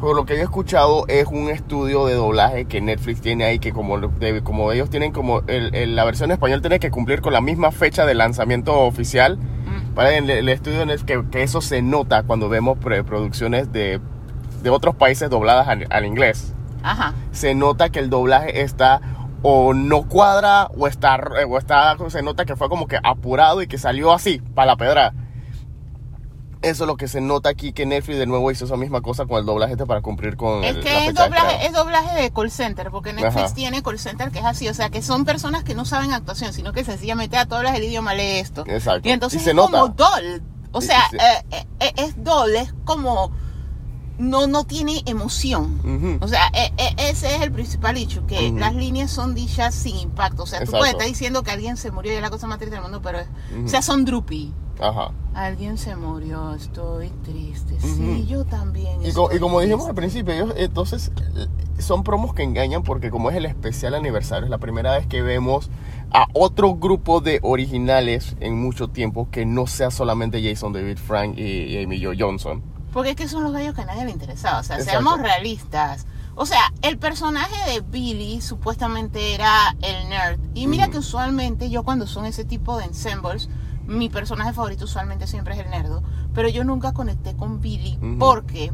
por lo que yo he escuchado es un estudio de doblaje que Netflix tiene ahí que como, de- como ellos tienen como el- el- la versión en español tiene que cumplir con la misma fecha de lanzamiento oficial Mm. para el, el estudio en el que, que eso se nota cuando vemos producciones de, de otros países dobladas al- al inglés Ajá. se nota que el doblaje está o no cuadra o está o está se nota que fue como que apurado y que salió así para la pedra eso es lo que se nota aquí que Netflix de nuevo hizo esa misma cosa con el doblaje este para cumplir con Es el- que es doblaje, es doblaje de call center, porque Netflix Ajá. tiene call center que es así, o sea, que son personas que no saben actuación, sino que sencillamente a todas las el idioma lee esto. Exacto. Y entonces Y se es nota. como doll. O sea, y se- eh, eh, eh, es doll, es como no, no tiene emoción. O sea, eh, eh, ese es el principal hecho, que las líneas son dichas sin impacto. O sea, tú Exacto. puedes estar diciendo que alguien se murió y es la cosa más triste del mundo, pero es, o sea, son droopy. Ajá. Alguien se murió, estoy triste. Sí, yo también. Y, co- y como dijimos al principio, ellos entonces eh, son promos que engañan porque como es el especial aniversario, es la primera vez que vemos a otro grupo de originales en mucho tiempo que no sea solamente Jason David Frank y, y Amy Jo Johnson. Porque es que son los gallos que a nadie le interesaba. O sea, Exacto. seamos realistas. O sea, el personaje de Billy supuestamente era el nerd. Y mira Ujú. que usualmente yo cuando son ese tipo de ensembles, mi personaje favorito usualmente siempre es el nerdo. Pero yo nunca conecté con Billy porque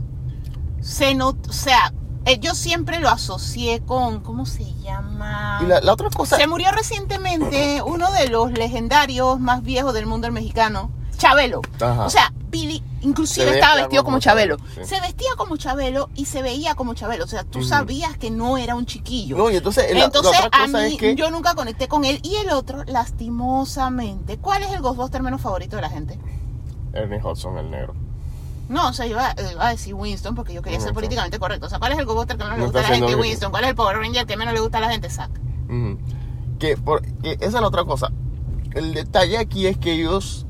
se not, o sea, eh, yo siempre lo asocié con, ¿cómo se llama? Y la, la otra cosa... Se murió recientemente uno de los legendarios más viejos del mundo el mexicano, Chabelo. Ajá. O sea, Billy inclusive Se estaba vestido como Chabelo. Sí. Se vestía como Chabelo y se veía como Chabelo. O sea, tú sabías que no era un chiquillo. No, y entonces, la- la, Entonces, otra a cosa mí, es que... yo nunca conecté con él. Y el otro, lastimosamente, ¿cuál es el Ghostbuster menos favorito de la gente? Ernie Hudson, el negro. No, o sea, yo iba, iba a decir Winston porque yo quería ser políticamente correcto. O sea, ¿cuál es el Ghostbuster que menos le gusta a la gente? Winston. ¿Cuál es el Power Ranger que menos le gusta a la gente? Zack. Ujú. que, por, que esa es la otra cosa. El detalle aquí es que ellos,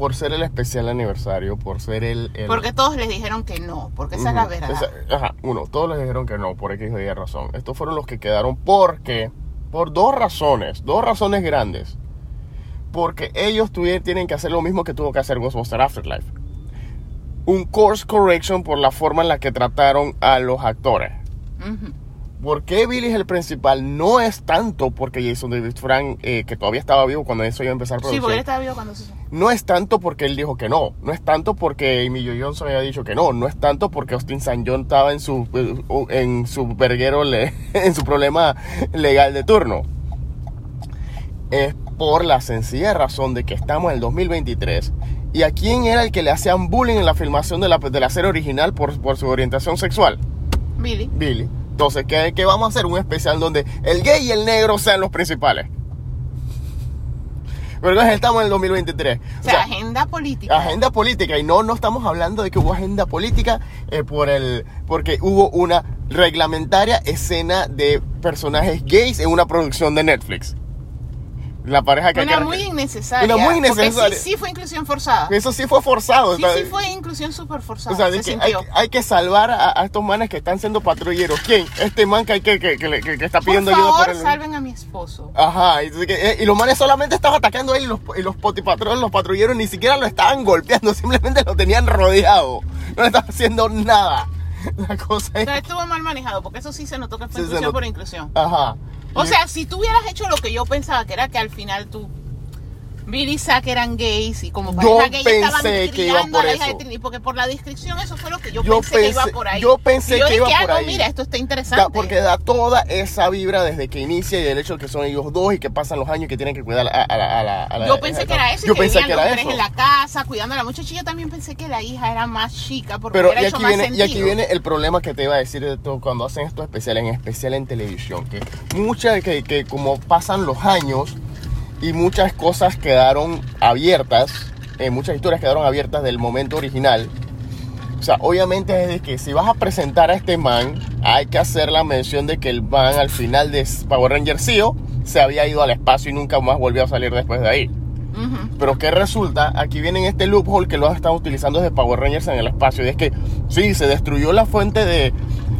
por ser el especial aniversario, por ser el... el- Porque todos les dijeron que no, porque esa es la verdad. Esa- ajá, uno, todos les dijeron que no, por X o Y razón. Estos fueron los que quedaron porque, por dos razones, dos razones grandes. Porque ellos tuvieron, tienen que hacer lo mismo que tuvo que hacer Ghostbuster Afterlife. Un course correction por la forma en la que trataron a los actores. Ujú. ¿Por qué Billy es el principal? No es tanto porque Jason David Frank, eh, que todavía estaba vivo cuando eso iba a empezar Sí, producción. porque él estaba vivo cuando se. No es tanto porque él dijo que no. No es tanto porque Amy Jo Johnson había dicho que no. No es tanto porque Austin St. John estaba en su, eh, en su verguero, le- [LAUGHS] en su problema legal de turno. Es por la sencilla razón de que estamos en el 2023. ¿Y a quién era el que le hacían bullying en la filmación de la, de la serie original por, por su orientación sexual? Billy. Billy. Entonces, ¿qué, qué vamos a hacer? Un especial donde el gay y el negro sean los principales. Pero entonces estamos en el 2023. O sea, agenda política. agenda política. Y no, no estamos hablando de que hubo agenda política eh, por el, porque hubo una reglamentaria escena de personajes gays en una producción de Netflix. La pareja que Una que- muy innecesaria. Una muy porque innecesaria. sí, sí fue inclusión forzada. Eso sí fue forzado. Sí, o sea, sí fue inclusión súper forzada. o sea, se que hay, hay que salvar a, a estos manes que están siendo patrulleros. ¿Quién? Este man que, hay que, que, que, está Por pidiendo ayuda favor, por el... salven a mi esposo. Ajá, y, eh, y los manes solamente estaban atacando a él y los, y los potipatrones, los patrulleros ni siquiera lo estaban golpeando, [LAUGHS] simplemente lo tenían rodeado. No le estaban haciendo nada. [LAUGHS] La cosa es... Entonces estuvo mal manejado, porque eso sí se notó que fue Sí, inclusión por inclusión. Ajá. O sea, si tú hubieras hecho lo que yo pensaba, que era que al final tú Billy y Zack eran gays y como Yo pareja gay estaban pensé criando por a la hija de. Trinity, porque por la descripción eso fue lo que yo, Yo pensé, que iba pensé- por ahí. yo pensé yo que iba ah, por no, ahí. mira, esto está interesante. Da- porque da toda esa vibra desde que inicia y el hecho de que son ellos dos y que pasan los años y que tienen que cuidar a, a la, a a la- Yo pensé que era eso, Yo que pensé que era eso. en la casa, cuidando a la Yo también pensé que la hija era más chica, porque Pero hubiera y hecho aquí, más viene, y aquí sentido. viene el problema que te iba a decir de todo cuando hacen estos especiales, en especial en televisión, que muchas que, que como pasan los años y muchas cosas quedaron abiertas, eh, muchas historias quedaron abiertas del momento original. O sea, obviamente es de que si vas a presentar a este man, hay que hacer la mención de que el man al final de Power Ranger Zeo se había ido al espacio y nunca más volvió a salir después de ahí. Pero ¿qué resulta? Aquí viene este loophole que lo han estado utilizando desde Power Rangers en el espacio. Y es que, sí, se destruyó la fuente de...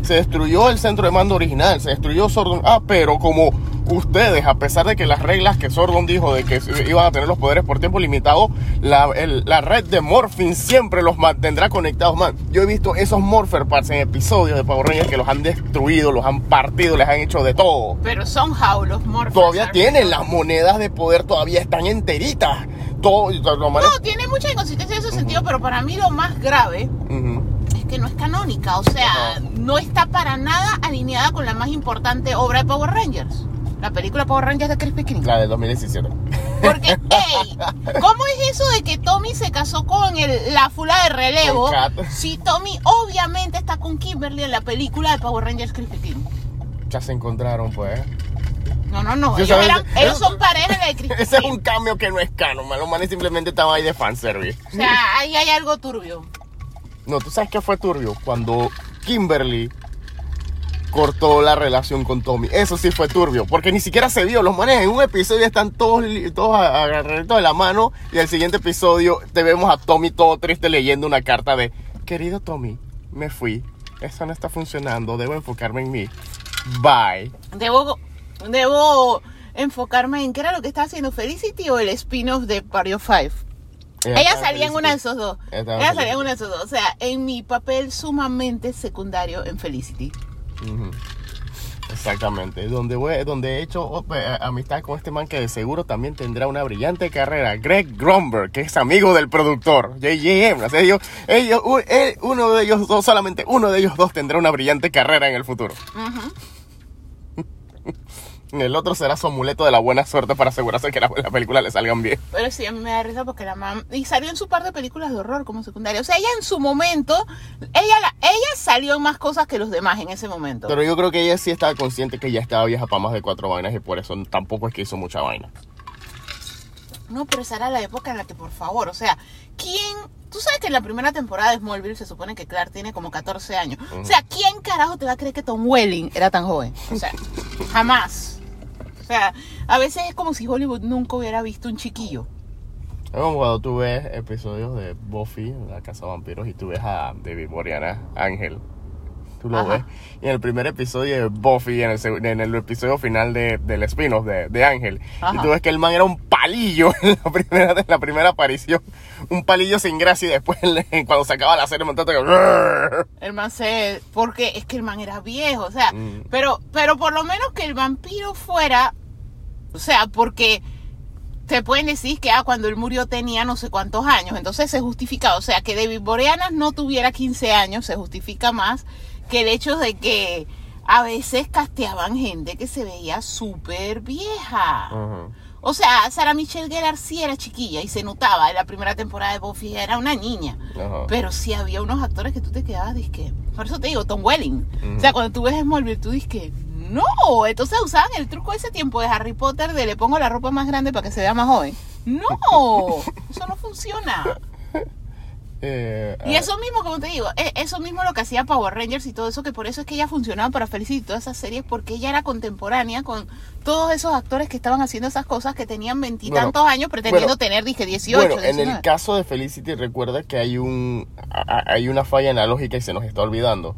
Se destruyó el centro de mando original, se destruyó Sordon. Ah, pero como ustedes, a pesar de que las reglas que Sordon dijo de que iban a tener los poderes por tiempo limitado, la, el- la red de Morphin siempre los mantendrá conectados, man. Yo he visto esos Morpher Parts en episodios de Power Rangers que los han destruido, los han partido, les han hecho de todo. Pero somehow los Morphers Todavía tienen las monedas de poder, todavía están enteritas. Todo, No, tiene mucha inconsistencia en ese sentido, pero para mí lo más grave que no es canónica. O sea, no está para nada alineada con la más importante obra de Power Rangers. La película Power Rangers de Chris Picking. La del 2017. Porque, [LAUGHS] hey, ¿cómo es eso de que Tommy se casó con el- la fula de relevo? Si Tommy obviamente está con Kimberly en la película de Power Rangers Chris Picking. Ya se encontraron, pues. No, no, no. Ellos, eran- ellos son pareja de Chris [LAUGHS] Ese es un cambio que no es canon. Los manes simplemente estaban ahí de fanservice. O sea, ahí hay algo turbio. No, tú sabes qué fue turbio cuando Kimberly cortó la relación con Tommy. Eso sí fue turbio, porque ni siquiera se vio. Los manes en un episodio están todos, todos agarraditos de la mano y el siguiente episodio te vemos a Tommy todo triste leyendo una carta de, querido Tommy, me fui. Eso no está funcionando, debo enfocarme en mí. Bye. Debo, debo enfocarme en qué era lo que estaba haciendo Felicity o el spin-off de Pario 5. Ella, salía en una de esos dos. Ella, salía en una de esos dos. O sea, en mi papel sumamente secundario en Felicity. Exactamente. Donde, voy, donde he hecho oh, pues, amistad con este man que de seguro también tendrá una brillante carrera. Greg Gromberg, que es amigo del productor. JJM. O sea, ellos, ellos, uno de ellos dos, solamente uno de ellos dos tendrá una brillante carrera en el futuro. Uh. El otro será su amuleto de la buena suerte para asegurarse que la, la película le salgan bien. Pero sí, a mí me da risa porque la mamá... Y salió en su par de películas de horror como secundaria. O sea, ella en su momento... Ella, la, ella salió en más cosas que los demás en ese momento. Pero yo creo que ella sí estaba consciente que ya estaba vieja para más de cuatro vainas y por eso tampoco es que hizo mucha vaina. No, pero esa era la época en la que, por favor, o sea, ¿quién... Tú sabes que en la primera temporada de Smallville se supone que Clark tiene como 14 años. O sea, ¿quién carajo te va a creer que Tom Welling era tan joven? O sea, jamás. O sea, a veces es como si Hollywood nunca hubiera visto un chiquillo. Es como cuando tú ves episodios de Buffy, la casa de vampiros, y tú ves a David Boreana, Ángel. Tú lo Ajá. ves. Y en el primer episodio de Buffy, en el, en el episodio final de, del spin-off de, de Ángel, y tú ves que el man era un palillo [LAUGHS] en la primera, en la primera aparición. Un palillo sin gracia y después [LAUGHS] cuando se acaba la serie montaste que... El man se... Porque es que el man era viejo, o sea, Mm. pero, pero por lo menos que el vampiro fuera... O sea, porque te pueden decir que ah, cuando él murió tenía no sé cuántos años, entonces se justifica, o sea, que David Boreanas no tuviera 15 años se justifica más que el hecho de que a veces casteaban gente que se veía súper vieja. O sea, Sarah Michelle Gellar sí era chiquilla y se notaba en la primera temporada de Buffy era una niña. Pero sí había unos actores que tú te quedabas, disque. Por eso te digo, Tom Welling. O sea, cuando tú ves Smallville, tú disque, no. Entonces usaban el truco ese tiempo de Harry Potter de le pongo la ropa más grande para que se vea más joven. No, [LAUGHS] eso no funciona. Eh, Y eso mismo, como te digo, e- eso mismo lo que hacía Power Rangers y todo eso, que por eso es que ella funcionaba para Felicity y todas esas series, porque ella era contemporánea con todos esos actores que estaban haciendo esas cosas que tenían veintitantos años pretendiendo bueno, tener, dije, 18, Bueno, en 19. el caso de Felicity, recuerda que hay un hay una falla en la lógica y se nos está olvidando.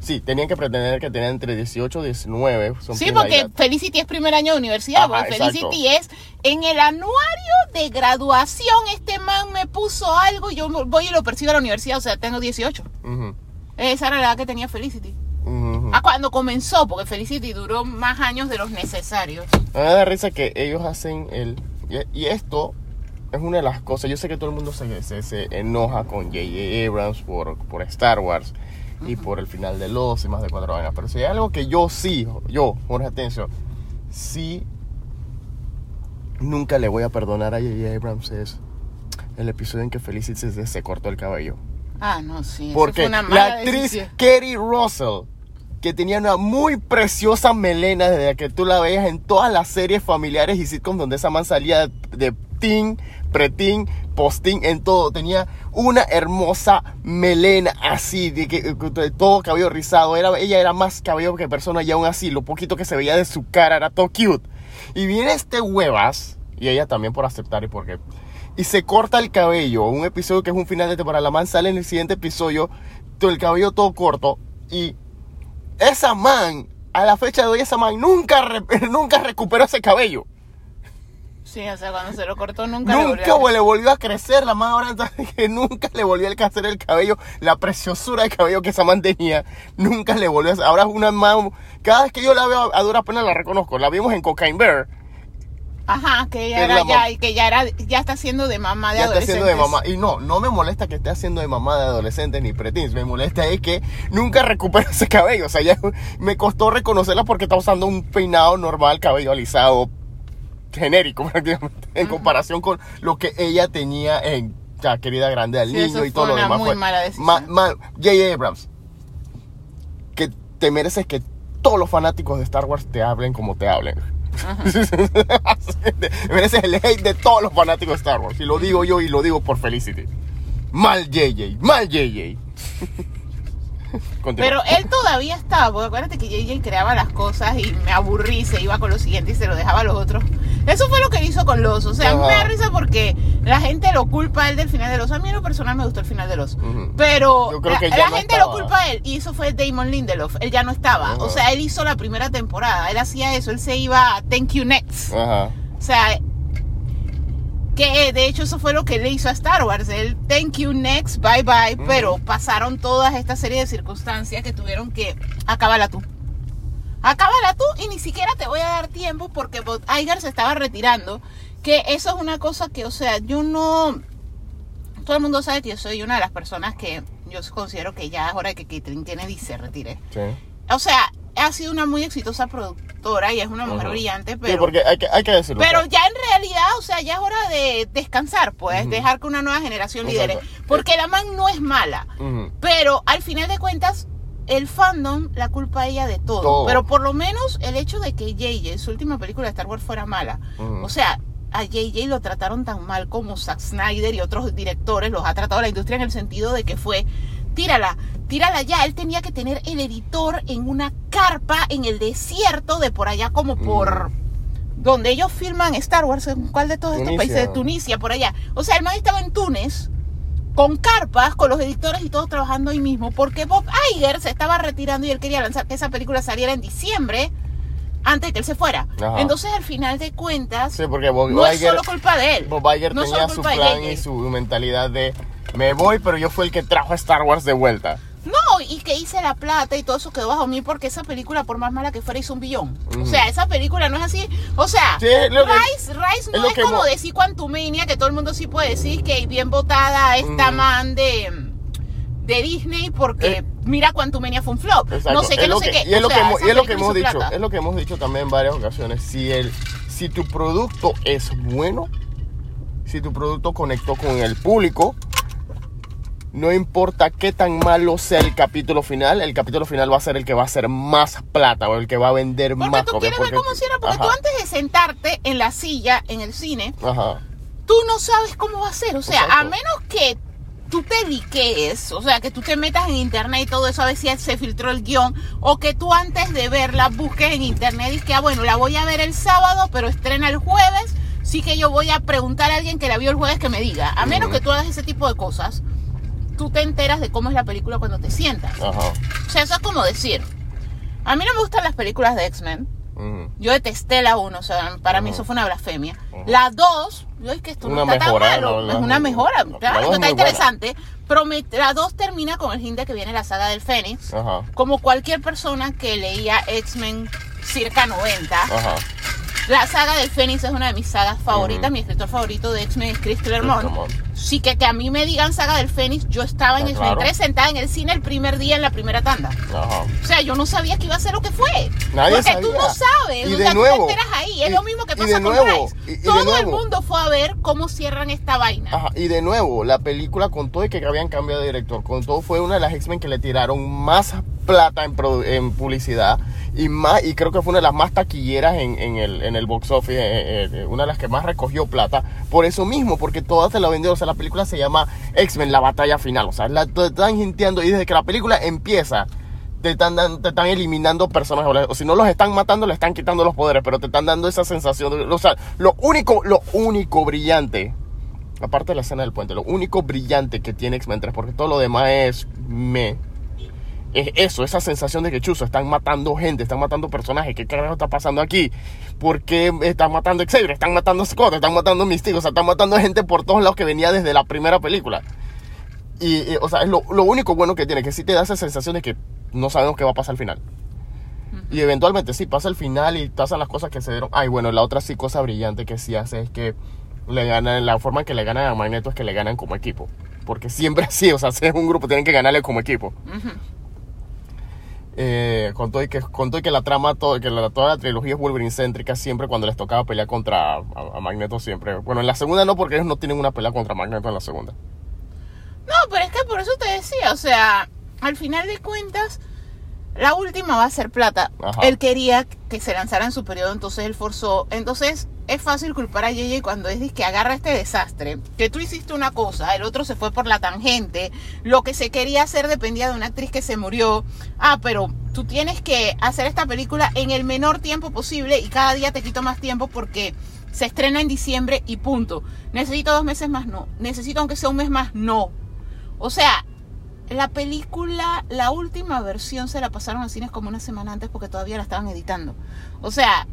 Sí, tenían que pretender que tenían entre 18 y 19. son Sí, porque. Felicity es primer año de universidad, Ajá, porque Felicity es en el anuario de graduación, este man me puso algo y yo voy y lo percibo a la universidad, o sea, tengo 18. Ujú, Esa era la edad que tenía Felicity. ujú. Ah, cuando comenzó, porque Felicity duró más años de los necesarios. Me da risa que ellos hacen el... Y, y esto es una de las cosas. Yo sé que todo el mundo se, se, se enoja con J.J. Abrams por, por Star Wars y por el final de los y más de cuatro años. Pero si hay algo que yo sí, yo, Jorge Atencio, sí nunca le voy a perdonar a J.J. Abrams es el episodio en que Felicity se, se cortó el cabello. Ah, no, sí. eso Porque fue una la actriz decisión. Kerry Russell, que tenía una muy preciosa melena desde que tú la veías en todas las series familiares y sitcoms donde esa man salía de, de teen, preteen, posting, en todo. Tenía una hermosa melena así, de, que, de todo cabello rizado. Era, ella era más cabello que persona y aún así, lo poquito que se veía de su cara era todo cute. Y viene este huevas, y ella también por aceptar y porque... Y se corta el cabello, un episodio que es un final de temporada. La man sale en el siguiente episodio, todo el cabello todo corto. Y esa man, a la fecha de hoy, esa man nunca, [LAUGHS] nunca recuperó ese cabello. Sí, o sea, cuando se lo cortó nunca le Nunca volvió a- le volvió a crecer. La ahora entonces, que nunca le volvió a crecer el cabello. La preciosura de cabello que esa man tenía, nunca le volvió a Ahora es una man. Cada vez que yo la veo a dura pena la reconozco. La vimos en Cocaine Bear. Ajá, que ella era ya, y que ya era, ya está haciendo de mamá de Ya está haciendo de adolescentes. mamá. Y no, no me molesta que esté haciendo de mamá de adolescentes ni preteens. Me molesta es que nunca recupera ese cabello. O sea, ya me costó reconocerla porque está usando un peinado normal, cabello alisado, genérico [LAUGHS] prácticamente, en comparación con lo que ella tenía en ya, Querida Grande al Sí, Niño y todo lo demás. muy fue mala decisión. ma- ma- J.J. Abrams, que te mereces que todos los fanáticos de Star Wars te hablen como te hablen. [LAUGHS] mereces el hate de todos los fanáticos de Star Wars. Y lo digo yo y lo digo por Felicity. Mal JJ, mal JJ. [LAUGHS] Continúa. Pero él todavía estaba, porque acuérdate que JJ creaba las cosas y me aburrí, se iba con lo siguiente y se lo dejaba a los otros. Eso fue lo que hizo con Los. O sea, me da risa porque la gente lo culpa a él del final de Los. A mí en lo personal me gustó el final de Los. Pero Yo creo la, que ya la no gente estaba. lo culpa a él y eso fue Damon Lindelof. Él ya no estaba. Ajá. O sea, él hizo la primera temporada. Él hacía eso. Él se iba a Thank You Next. Ajá. O sea, que eh, de hecho eso fue lo que le hizo a Star Wars. El thank you next, bye bye. Pero pasaron todas esta serie de circunstancias que tuvieron que acabarla tú. Acábala tú y ni siquiera te voy a dar tiempo porque Iger se estaba retirando. Que eso es una cosa que, o sea, yo no. Todo el mundo sabe que yo soy una de las personas que yo considero que ya es hora de que Caitlyn Kennedy se retire. Sí. O sea, ha sido una muy exitosa productora y es una mujer Ujú. brillante, Sí, pero. porque hay que, hay que decirlo. Pero ya en realidad, o sea, ya es hora de descansar, pues, Ujú. dejar que una nueva generación lidere. Exacto. Porque la man no es mala, ujú. pero al final de cuentas, el fandom la culpa a ella de todo. Todo. Pero por lo menos el hecho de que JJ, su última película de Star Wars, fuera mala. O sea, a JJ lo trataron tan mal como Zack Snyder y otros directores los ha tratado la industria en el sentido de que fue, tírala, tírala ya. Él tenía que tener el editor en una carpa en el desierto de por allá como por... Donde ellos filman Star Wars, ¿en cuál de todos estos países? De Tunisia, por allá. O sea, el man estaba en Túnez con carpas, con los editores y todos trabajando ahí mismo, porque Bob Iger se estaba retirando y él quería lanzar que esa película saliera en diciembre antes de que él se fuera. Ajá. Entonces, al final de cuentas, Sí, porque Bob no es solo culpa de él. Bob Iger no tenía su plan y su mentalidad de me voy, pero yo fui el que trajo a Star Wars de vuelta. Y que hice la plata y todo eso quedó bajo mí porque esa película, por más mala que fuera, hizo un billón. O sea, esa película no es así. O sea, Sí, que- Rice, es no es, como mo- decir Quantumania, que todo el mundo sí puede decir que bien votada esta man de, de Disney porque Eh. mira Quantumania fue un flop. Exacto. No sé qué, no sé qué. Y es lo que sea, y es lo que hemos dicho, plata. es lo que hemos dicho también en varias ocasiones. Si el, si tu producto es bueno, si tu producto conectó con el público, no importa qué tan malo sea el capítulo final, el capítulo final va a ser el que va a hacer más plata o el que va a vender Porque más tú copias, quieres ver cómo cierra, porque Ajá, tú antes de sentarte en la silla en el cine, Ajá. tú no sabes cómo va a ser. O sea, Exacto. a menos que tú te liquees, o sea, que tú te metas en internet y todo eso a ver si se filtró el guion, o que tú antes de verla busques en internet y que, ah, bueno, la voy a ver el sábado, pero estrena el jueves, sí que yo voy a preguntar a alguien que la vio el jueves que me diga. A menos que tú hagas ese tipo de cosas, tú te enteras de cómo es la película cuando te sientas. Ajá. O sea, eso es como decir, a mí no me gustan las películas de X-Men, yo detesté la 1, o sea, para mí eso fue una blasfemia. La 2, yo es que esto Una no está mejora, tan malo, no, es una no, mejora, la claro, dos que es está interesante, pero me- la 2 termina con el hint de que viene la saga del Fénix, Ajá. como cualquier persona que leía X-Men circa 90, Ajá. La saga del Fénix es una de mis sagas favoritas. Mi escritor favorito de X-Men es Chris Claremont. Claremont. Sí, que, que a mí me digan saga del Fénix, yo estaba en Ah, X-Men claro. 3 sentada en el cine el primer día en la primera tanda. Ajá. O sea, yo no sabía que iba a ser lo que fue. Nadie Porque tú no sabes. Y o de nuevo, tú te enteras ahí. Es y- lo mismo que pasa de con nuevo, y- de Todo el mundo fue a ver cómo cierran esta vaina. Ajá, y de nuevo, la película con todo y que habían cambiado de director, con todo fue una de las X-Men que le tiraron más plata en, produ- en publicidad y más y creo que fue una de las más taquilleras en, en el, en el box office, eh, eh, una de las que más recogió plata. Por eso mismo, porque todas se la vendieron. O sea, la película se llama X-Men, la batalla final. O sea, te están hinteando y desde que la película empieza. Te están, te están eliminando personajes, o si no los están matando, le están quitando los poderes, pero te están dando esa sensación de, o sea, lo único, lo único brillante aparte de la escena del puente, lo único brillante que tiene X-Men 3, porque todo lo demás es me. Es eso, esa sensación de que chuzo, están matando gente, están matando personajes. ¿Qué carajo está pasando aquí? ¿Por qué están matando a Xavier? Están matando a Scott, están matando a Mystique, o sea, están matando a gente por todos lados que venía desde la primera película. Y, y, o sea, es lo, lo único bueno que tiene, que sí te da esa sensación de que no sabemos qué va a pasar al final. Y eventualmente sí pasa el final y pasan las cosas que se dieron. Ay, bueno, la otra sí cosa brillante que sí hace es que le ganan, la forma en que le ganan a Magneto es que le ganan como equipo. Porque siempre [LAUGHS] así, o sea, si es un grupo, tienen que ganarle como equipo. Ujú. Eh, con y que, con y que la trama, todo, que la, toda la trilogía es Wolverine céntrica, siempre cuando les tocaba pelear contra a Magneto, siempre. Bueno, en la segunda no, porque ellos no tienen una pelea contra Magneto en la segunda. No, pero es que por eso te decía, o sea, al final de cuentas, la última va a ser plata. Ajá. Él quería que se lanzara en su periodo, entonces él forzó. Entonces es fácil culpar a JJ cuando es que agarra este desastre, que tú hiciste una cosa, el otro se fue por la tangente, lo que se quería hacer dependía de una actriz que se murió. Ah, pero tú tienes que hacer esta película en el menor tiempo posible y cada día te quito más tiempo porque se estrena en diciembre y punto. Necesito dos meses más, no. Necesito aunque sea un mes más, no. O sea, la película, la última versión se la pasaron a cines como una semana antes porque todavía la estaban editando. O sea,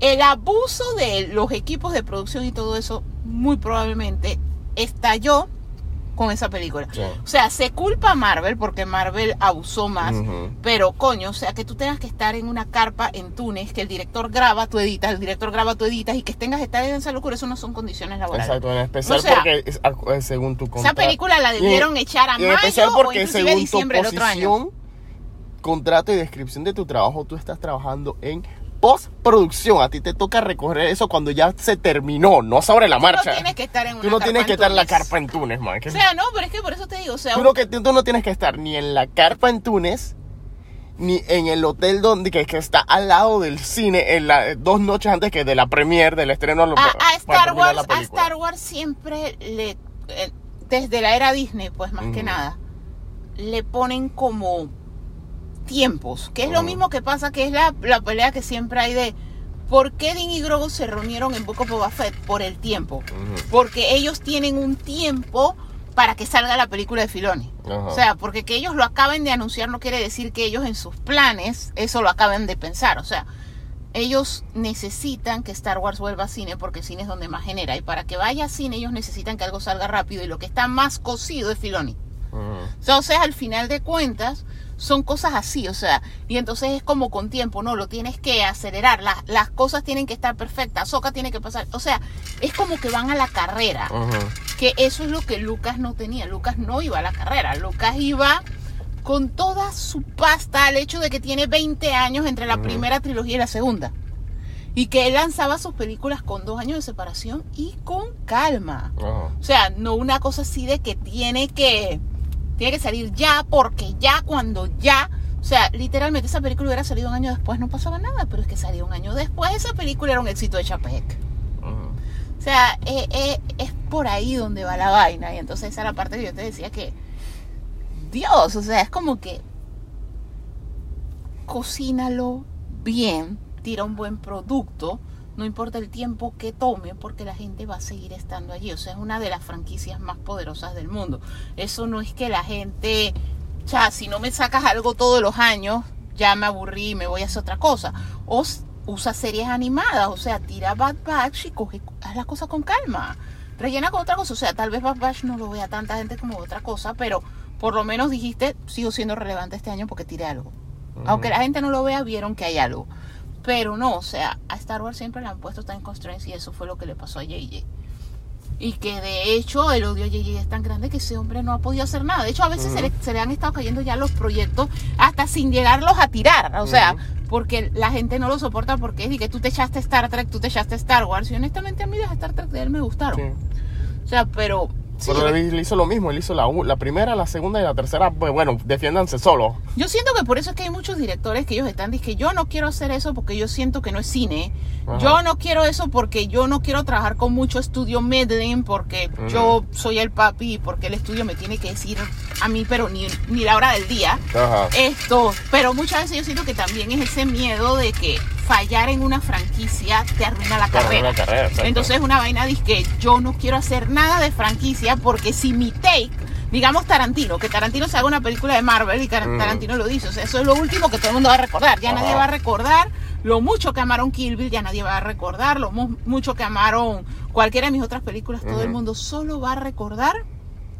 el abuso de los equipos de producción y todo eso muy probablemente estalló con esa película. Sí. O sea, se culpa a Marvel porque Marvel abusó más. Pero coño, o sea, que tú tengas que estar en una carpa en Túnez, que el director graba, tú editas, el director graba, tú editas y que tengas que estar en esa locura, eso no son condiciones laborales. Exacto, en especial O sea, porque es- a- según tu Esa contrato. película la debieron Y- echar a y en especial mayo o porque inclusive según diciembre tu del otro año. contrato y descripción de tu trabajo, tú estás trabajando en postproducción. A ti te toca recoger eso cuando ya se terminó, no sobre la Tú marcha. no tienes que estar en Tú no tienes en que estar en la carpa en Túnez, man. O sea, no, pero es que por eso te digo, o sea, tú, no, que, tú no tienes que estar ni en la carpa en Túnez, ni en el hotel donde que, que está al lado del cine, en la, dos noches antes que de la premiere, del estreno. a, a para Star Wars, a. Star Wars siempre le eh, desde la era Disney, pues más que nada, le ponen como tiempos, que es lo mismo que pasa, que es la, la pelea que siempre hay de ¿por qué Dean y Grogu se reunieron en Book of Boba Fett? Por el tiempo. Porque ellos tienen un tiempo para que salga la película de Filoni. O sea, porque que ellos lo acaben de anunciar no quiere decir que ellos en sus planes eso lo acaben de pensar. O sea, ellos necesitan que Star Wars vuelva a cine porque cine es donde más genera. Y para que vaya a cine ellos necesitan que algo salga rápido y lo que está más cocido es Filoni. Entonces, al final de cuentas, son cosas así, o sea, y entonces es como con tiempo, ¿no? Lo tienes que acelerar, las, las cosas tienen que estar perfectas, Soca tiene que pasar, o sea, es como que van a la carrera, que eso es lo que Lucas no tenía, Lucas no iba a la carrera, Lucas iba con toda su pasta al hecho de que tiene 20 años entre la primera trilogía y la segunda. Y que él lanzaba sus películas con dos años de separación y con calma. O sea, no una cosa así de que tiene que tiene que salir ya porque ya cuando ya, o sea, literalmente esa película hubiera salido un año después no pasaba nada, pero es que salió un año después esa película era un éxito de Chapek. O sea, eh, eh, es por ahí donde va la vaina y entonces esa era la parte que yo te decía que Dios, o sea, es como que cocínalo bien, tira un buen producto, no importa el tiempo que tome, porque la gente va a seguir estando allí. O sea, es una de las franquicias más poderosas del mundo. Eso no es que la gente, o sea, si no me sacas algo todos los años, ya me aburrí y me voy a hacer otra cosa. O usa series animadas, o sea, tira Bad Batch y coge, haz las cosas con calma. Rellena con otra cosa, o sea, tal vez Bad Batch no lo vea tanta gente como otra cosa, pero por lo menos dijiste, sigo siendo relevante este año porque tiré algo. Aunque la gente no lo vea, vieron que hay algo. Pero no, o sea, a Star Wars siempre le han puesto tan constraints y eso fue lo que le pasó a JJ. Y que de hecho el odio a JJ es tan grande que ese hombre no ha podido hacer nada. De hecho, a veces se, le, se le han estado cayendo ya los proyectos hasta sin llegarlos a tirar. O sea, porque la gente no lo soporta porque es de que tú te echaste Star Trek, tú te echaste Star Wars. Y honestamente a mí los Star Trek de él me gustaron. Sí. O sea, pero... sí, Pero él hizo lo mismo, él hizo la, la primera, la segunda y la tercera, pues bueno, defiéndanse solos. Yo siento que por eso es que hay muchos directores que ellos están diciendo que yo no quiero hacer eso porque yo siento que no es cine. Ajá. Yo no quiero eso porque yo no quiero trabajar con mucho estudio meddling porque yo soy el papi y porque el estudio me tiene que decir a mí, pero ni, ni la hora del día. Ajá. Esto, pero muchas veces yo siento que también es ese miedo de que fallar en una franquicia te arruina la Te carrera. Entonces una vaina dice que yo no quiero hacer nada de franquicia porque si mi take, digamos Tarantino, que Tarantino se haga una película de Marvel y Mm. Tarantino lo dice, o sea, eso es lo último que todo el mundo va a recordar. Ya Ajá. nadie va a recordar lo mucho que amaron Kill Bill, ya nadie va a recordar lo mu- mucho que amaron cualquiera de mis otras películas, todo el mundo solo va a recordar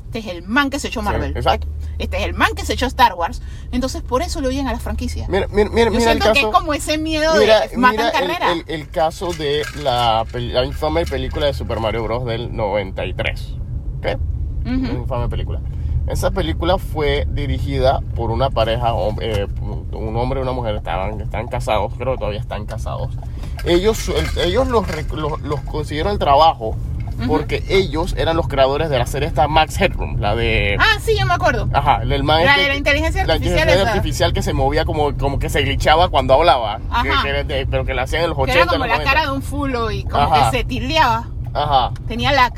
este es el man que se echó Sí, Marvel. exacto. Este es el man que se echó Star Wars. Entonces, por eso le oyen a las franquicias. Mira, mira, mira, Yo mira el siento que caso. es como ese miedo Mira, de matan mira el, carrera. el- el caso de la, la infame película de Super Mario Bros. del 93. ¿Ok? Una Ujú. infame película. Esa película fue dirigida por una pareja, eh, un hombre y una mujer, estaban, están casados, creo que todavía están casados. Ellos, el- ellos los, los, los consiguieron el trabajo porque ellos eran los creadores de la serie esta Max Headroom, la de... Ah, sí, yo me acuerdo. Ajá, el, man La este de la que- inteligencia la artificial inteligencia esa. artificial que se movía como, como que se glitchaba cuando hablaba, que- Ajá. que era de- pero que la hacían en los Que 80 era como la 90. cara de un fulo y como Ajá. que se tildeaba. Ajá, Tenía lag.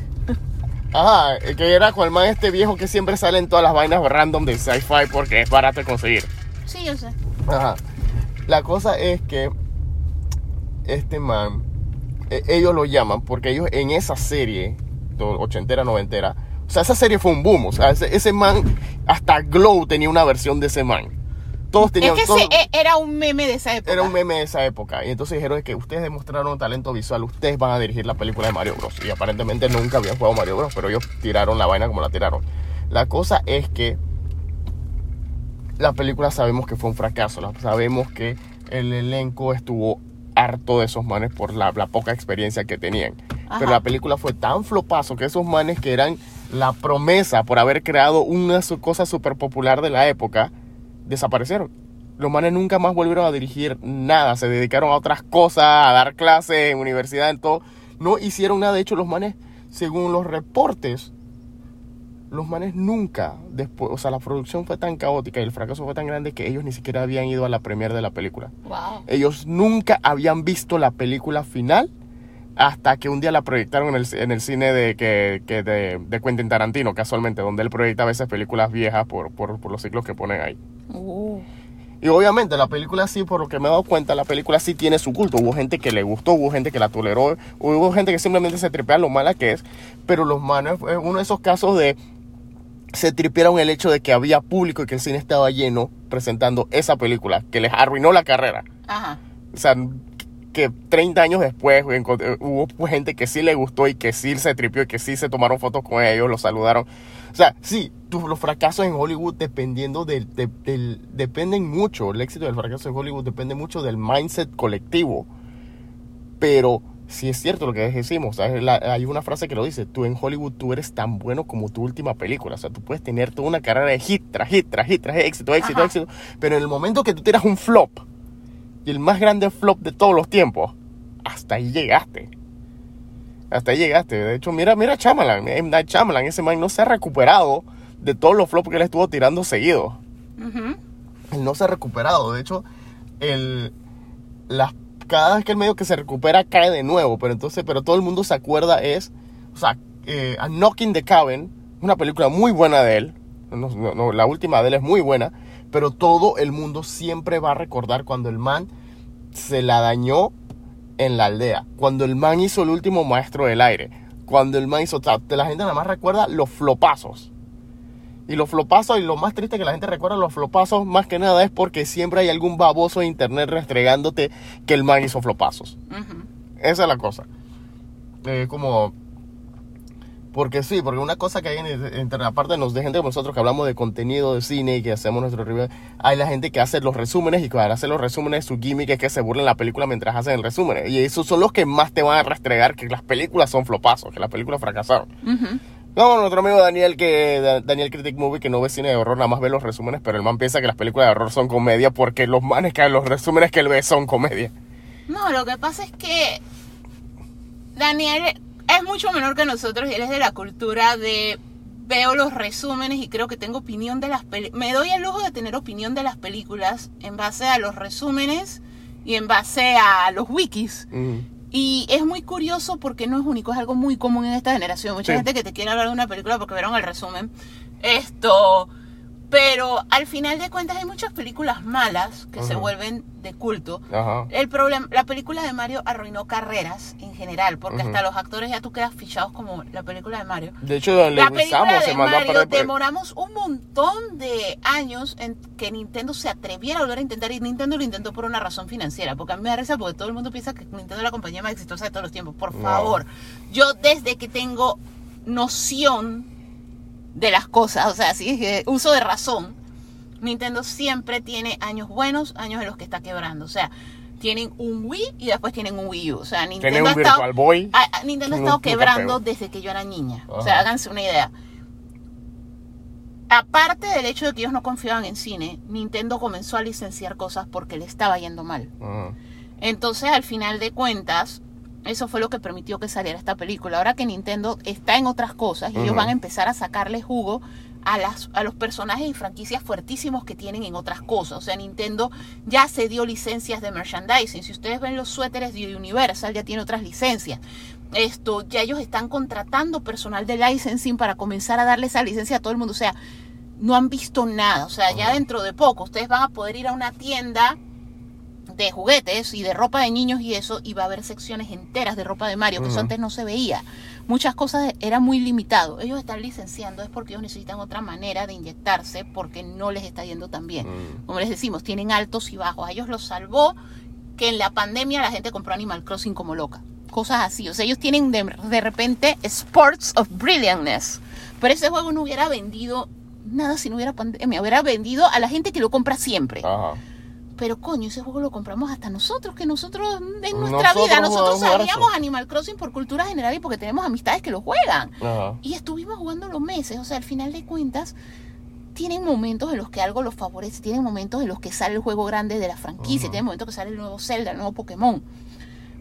ajá, eh, que era con el man este viejo que siempre sale en todas las vainas random de sci-fi porque es barato de conseguir. Sí, yo sé. Ajá. La cosa es que este man, ellos lo llaman porque ellos en esa serie, ochentera, noventera, o sea, esa serie fue un boom. O sea, ese, ese man, hasta Glow tenía una versión de ese man. Todos tenían. es que todos- ese e- era un meme de esa época. era un meme de esa época. Y entonces dijeron que ustedes demostraron talento visual, ustedes van a dirigir la película de Mario Bros. Y aparentemente nunca habían jugado Mario Bros, pero ellos tiraron la vaina como la tiraron. La cosa es que la película sabemos que fue un fracaso. Sabemos que el elenco estuvo harto de esos manes por la, la poca experiencia que tenían. Ajá. Pero la película fue tan flopazo que esos manes que eran la promesa por haber creado una cosa súper popular de la época, desaparecieron. Los manes nunca más volvieron a dirigir nada, se dedicaron a otras cosas, a dar clases en universidad, en todo. No hicieron nada, de hecho los manes, según los reportes, los manes nunca, después, o sea, la producción fue tan caótica y el fracaso fue tan grande que ellos ni siquiera habían ido a la premiere de la película. Wow. Ellos nunca habían visto la película final hasta que un día la proyectaron en el, en el cine de, que, que de, de Quentin Tarantino, casualmente, donde él proyecta a veces películas viejas por, por, por los ciclos que ponen ahí. Uh. Y obviamente la película sí, por lo que me he dado cuenta, la película sí tiene su culto. Hubo gente que le gustó, hubo gente que la toleró, hubo gente que simplemente se tripea lo mala que es. Pero los manes, es uno de esos casos de se tripearon el hecho de que había público y que el cine estaba lleno presentando esa película, que les arruinó la carrera. Ajá. O sea, que 30 años después hubo gente que sí le gustó y que sí se tripió y que sí se tomaron fotos con ellos, los saludaron. O sea, sí, los fracasos en Hollywood dependiendo del, de- del- dependen mucho, el éxito del fracaso en Hollywood depende mucho del mindset colectivo. Pero sí es cierto lo que decimos, hay una frase que lo dice, tú en Hollywood tú eres tan bueno como tu última película, o sea, tú puedes tener toda una carrera de hit tras hit, tras hit, tras éxito, éxito, Ajá. éxito, pero en el momento que tú tiras un flop, y el más grande flop de todos los tiempos, hasta ahí llegaste. Hasta ahí llegaste. De hecho, mira, mira a Shyamalan, M. Night Shyamalan, ese man no se ha recuperado de todos los flops que él estuvo tirando seguidos. Ujú. Él no se ha recuperado. De hecho, el, las, cada vez que el medio que se recupera cae de nuevo. Pero entonces, pero todo el mundo se acuerda es, o sea, eh, A Knock in the Cabin, una película muy buena de él. No, no, la última de él es muy buena. Pero todo el mundo siempre va a recordar cuando el man se la dañó en la aldea. Cuando el man hizo el último maestro del aire. Cuando el man hizo... o la gente nada más recuerda los flopazos. Y los flopazos, y lo más triste que la gente recuerda los flopazos, más que nada es porque siempre hay algún baboso de internet restregándote que el man hizo flopazos. Esa es la cosa. Eh, como, Porque sí, porque una cosa que hay en, entre la parte de, nos, de gente como nosotros que hablamos de contenido de cine y que hacemos nuestro review, hay la gente que hace los resúmenes y al hacer los resúmenes su gimmick es que se burlen la película mientras hacen el resumen. Y esos son los que más te van a restregar que las películas son flopazos, que las películas fracasaron. Ujú. No, nuestro amigo Daniel, que Da- Daniel Critic Movie, que no ve cine de horror, nada más ve los resúmenes, pero el man piensa que las películas de horror son comedia porque los manes que los resúmenes que él ve son comedia. No, lo que pasa es que Daniel es mucho menor que nosotros y él es de la cultura de veo los resúmenes y creo que tengo opinión de las películas. Me doy el lujo de tener opinión de las películas en base a los resúmenes y en base a los wikis. Ujú. Y es muy curioso porque no es único, es algo muy común en esta generación. Mucha Sí. gente que te quiere hablar de una película porque vieron el resumen. Esto. Pero al final de cuentas hay muchas películas malas que se Ujú. vuelven de culto. Ajá. El problema, la película de Mario arruinó carreras en general, porque Ujú. hasta los actores ya tú quedas fichados como la película de Mario. De hecho, La película se de Mario demoramos un montón de años en que Nintendo se atreviera a volver a intentar y Nintendo lo intentó por una razón financiera, porque a mí me da risa porque todo el mundo piensa que Nintendo es la compañía más exitosa de todos los tiempos. Por No. favor, yo desde que tengo noción de las cosas, o sea, sí, que uso de razón, Nintendo siempre tiene años buenos, años en los que está quebrando, o sea, tienen un Wii y después tienen un Wii U, o sea, Nintendo un ha estado- Virtual Boy. a- a Nintendo ha estado quebrando desde que yo era niña. O sea, háganse una idea. Aparte del hecho de que ellos no confiaban en cine, Nintendo comenzó a licenciar cosas porque le estaba yendo mal. Ajá. Entonces, al final de cuentas, eso fue lo que permitió que saliera esta película. Ahora que Nintendo está en otras cosas y ellos van a empezar a sacarle jugo a, las, a los personajes y franquicias fuertísimos que tienen en otras cosas. O sea, Nintendo ya se dio licencias de merchandising. Si ustedes ven los suéteres de Universal, ya tiene otras licencias. Esto, ya ellos están contratando personal de licensing para comenzar a darle esa licencia a todo el mundo. O sea, no han visto nada. O sea, ya dentro de poco ustedes van a poder ir a una tienda de juguetes y de ropa de niños y eso, y va a haber secciones enteras de ropa de Mario, que eso antes no se veía. Muchas cosas eran muy limitado. Ellos están licenciando es porque ellos necesitan otra manera de inyectarse porque no les está yendo tan bien. Mm. Como les decimos, tienen altos y bajos. A ellos los salvó que en la pandemia la gente compró Animal Crossing como loca. Cosas así. O sea, ellos tienen de, de repente Sports of Brilliantness. Pero ese juego no hubiera vendido nada si no hubiera pandemia. Hubiera vendido a la gente que lo compra siempre. Ajá. Pero coño, ese juego lo compramos hasta nosotros, que nosotros en nuestra Nosotros vida, nosotros sabíamos Animal Crossing por cultura general y porque tenemos amistades que lo juegan. Ajá. Y estuvimos jugando los meses, o sea, al final de cuentas, tienen momentos en los que algo los favorece, tienen momentos en los que sale el juego grande de la franquicia, tienen momentos que sale el nuevo Zelda, el nuevo Pokémon.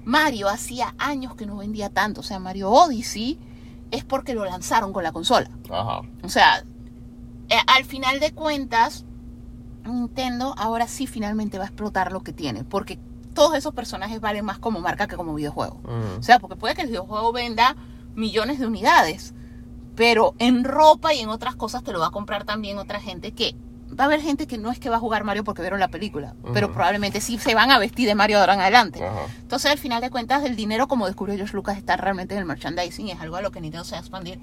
Mario hacía años que no vendía tanto, o sea, Mario Odyssey es porque lo lanzaron con la consola. Ajá. O sea, eh, al final de cuentas, Nintendo ahora sí finalmente va a explotar lo que tiene, porque todos esos personajes valen más como marca que como videojuego. Mm. O sea, porque puede que el videojuego venda millones de unidades, pero en ropa y en otras cosas te lo va a comprar también otra gente que va a haber gente que no es que va a jugar Mario porque vieron la película, pero probablemente sí se van a vestir de Mario de ahora en adelante. Entonces, al final de cuentas, el dinero, como descubrió George Lucas, está realmente en el merchandising, es algo a lo que Nintendo se va a expandir.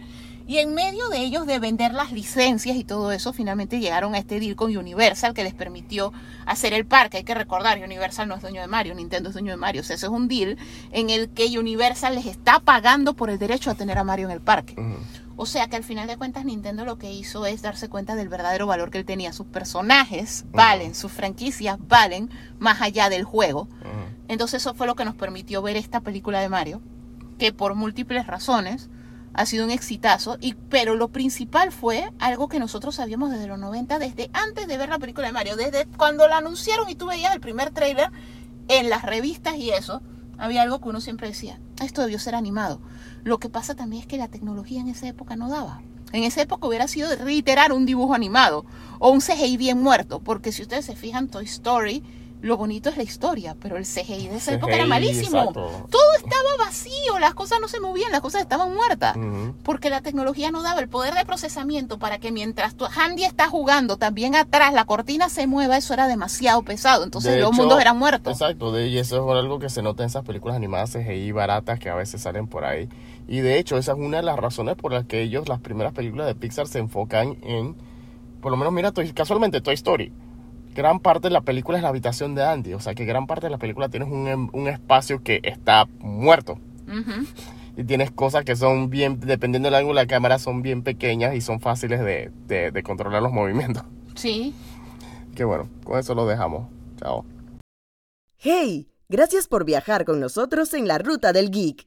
Y en medio de ellos, de vender las licencias y todo eso, finalmente llegaron a este deal con Universal que les permitió hacer el parque. Hay que recordar, Universal no es dueño de Mario, Nintendo es dueño de Mario. O sea, eso es un deal en el que Universal les está pagando por el derecho a tener a Mario en el parque. O sea que al final de cuentas Nintendo lo que hizo es darse cuenta del verdadero valor que él tenía. Sus personajes valen, sus franquicias valen más allá del juego. Entonces eso fue lo que nos permitió ver esta película de Mario, que por múltiples razones ha sido un exitazo, y, pero lo principal fue algo que nosotros sabíamos desde los 90, desde antes de ver la película de Mario, desde cuando la anunciaron y tú veías el primer tráiler en las revistas y eso, había algo que uno siempre decía, esto debió ser animado. Lo que pasa también es que la tecnología en esa época no daba. En esa época hubiera sido reiterar un dibujo animado o un CGI bien muerto, porque si ustedes se fijan, Toy Story, lo bonito es la historia, pero el CGI de esa época era malísimo. exacto. Todo estaba vacío, las cosas no se movían, las cosas estaban muertas. Porque la tecnología no daba el poder de procesamiento para que mientras tu Handy está jugando, también atrás la cortina se mueva, eso era demasiado pesado. Entonces De los hecho, mundos eran muertos. Exacto, de- y eso es algo que se nota en esas películas animadas CGI baratas que a veces salen por ahí. Y de hecho, esa es una de las razones por las que ellos, las primeras películas de Pixar, se enfocan en, por lo menos, mira, casualmente Toy Story. Gran parte de la película es la habitación de Andy, o sea que gran parte de la película tienes un, em- un espacio que está muerto. Y tienes cosas que son bien, dependiendo del ángulo de la cámara, son bien pequeñas y son fáciles de, de, de controlar los movimientos. Sí. Que bueno, con eso lo dejamos. Chao. ¡Hey! Gracias por viajar con nosotros en la ruta del geek.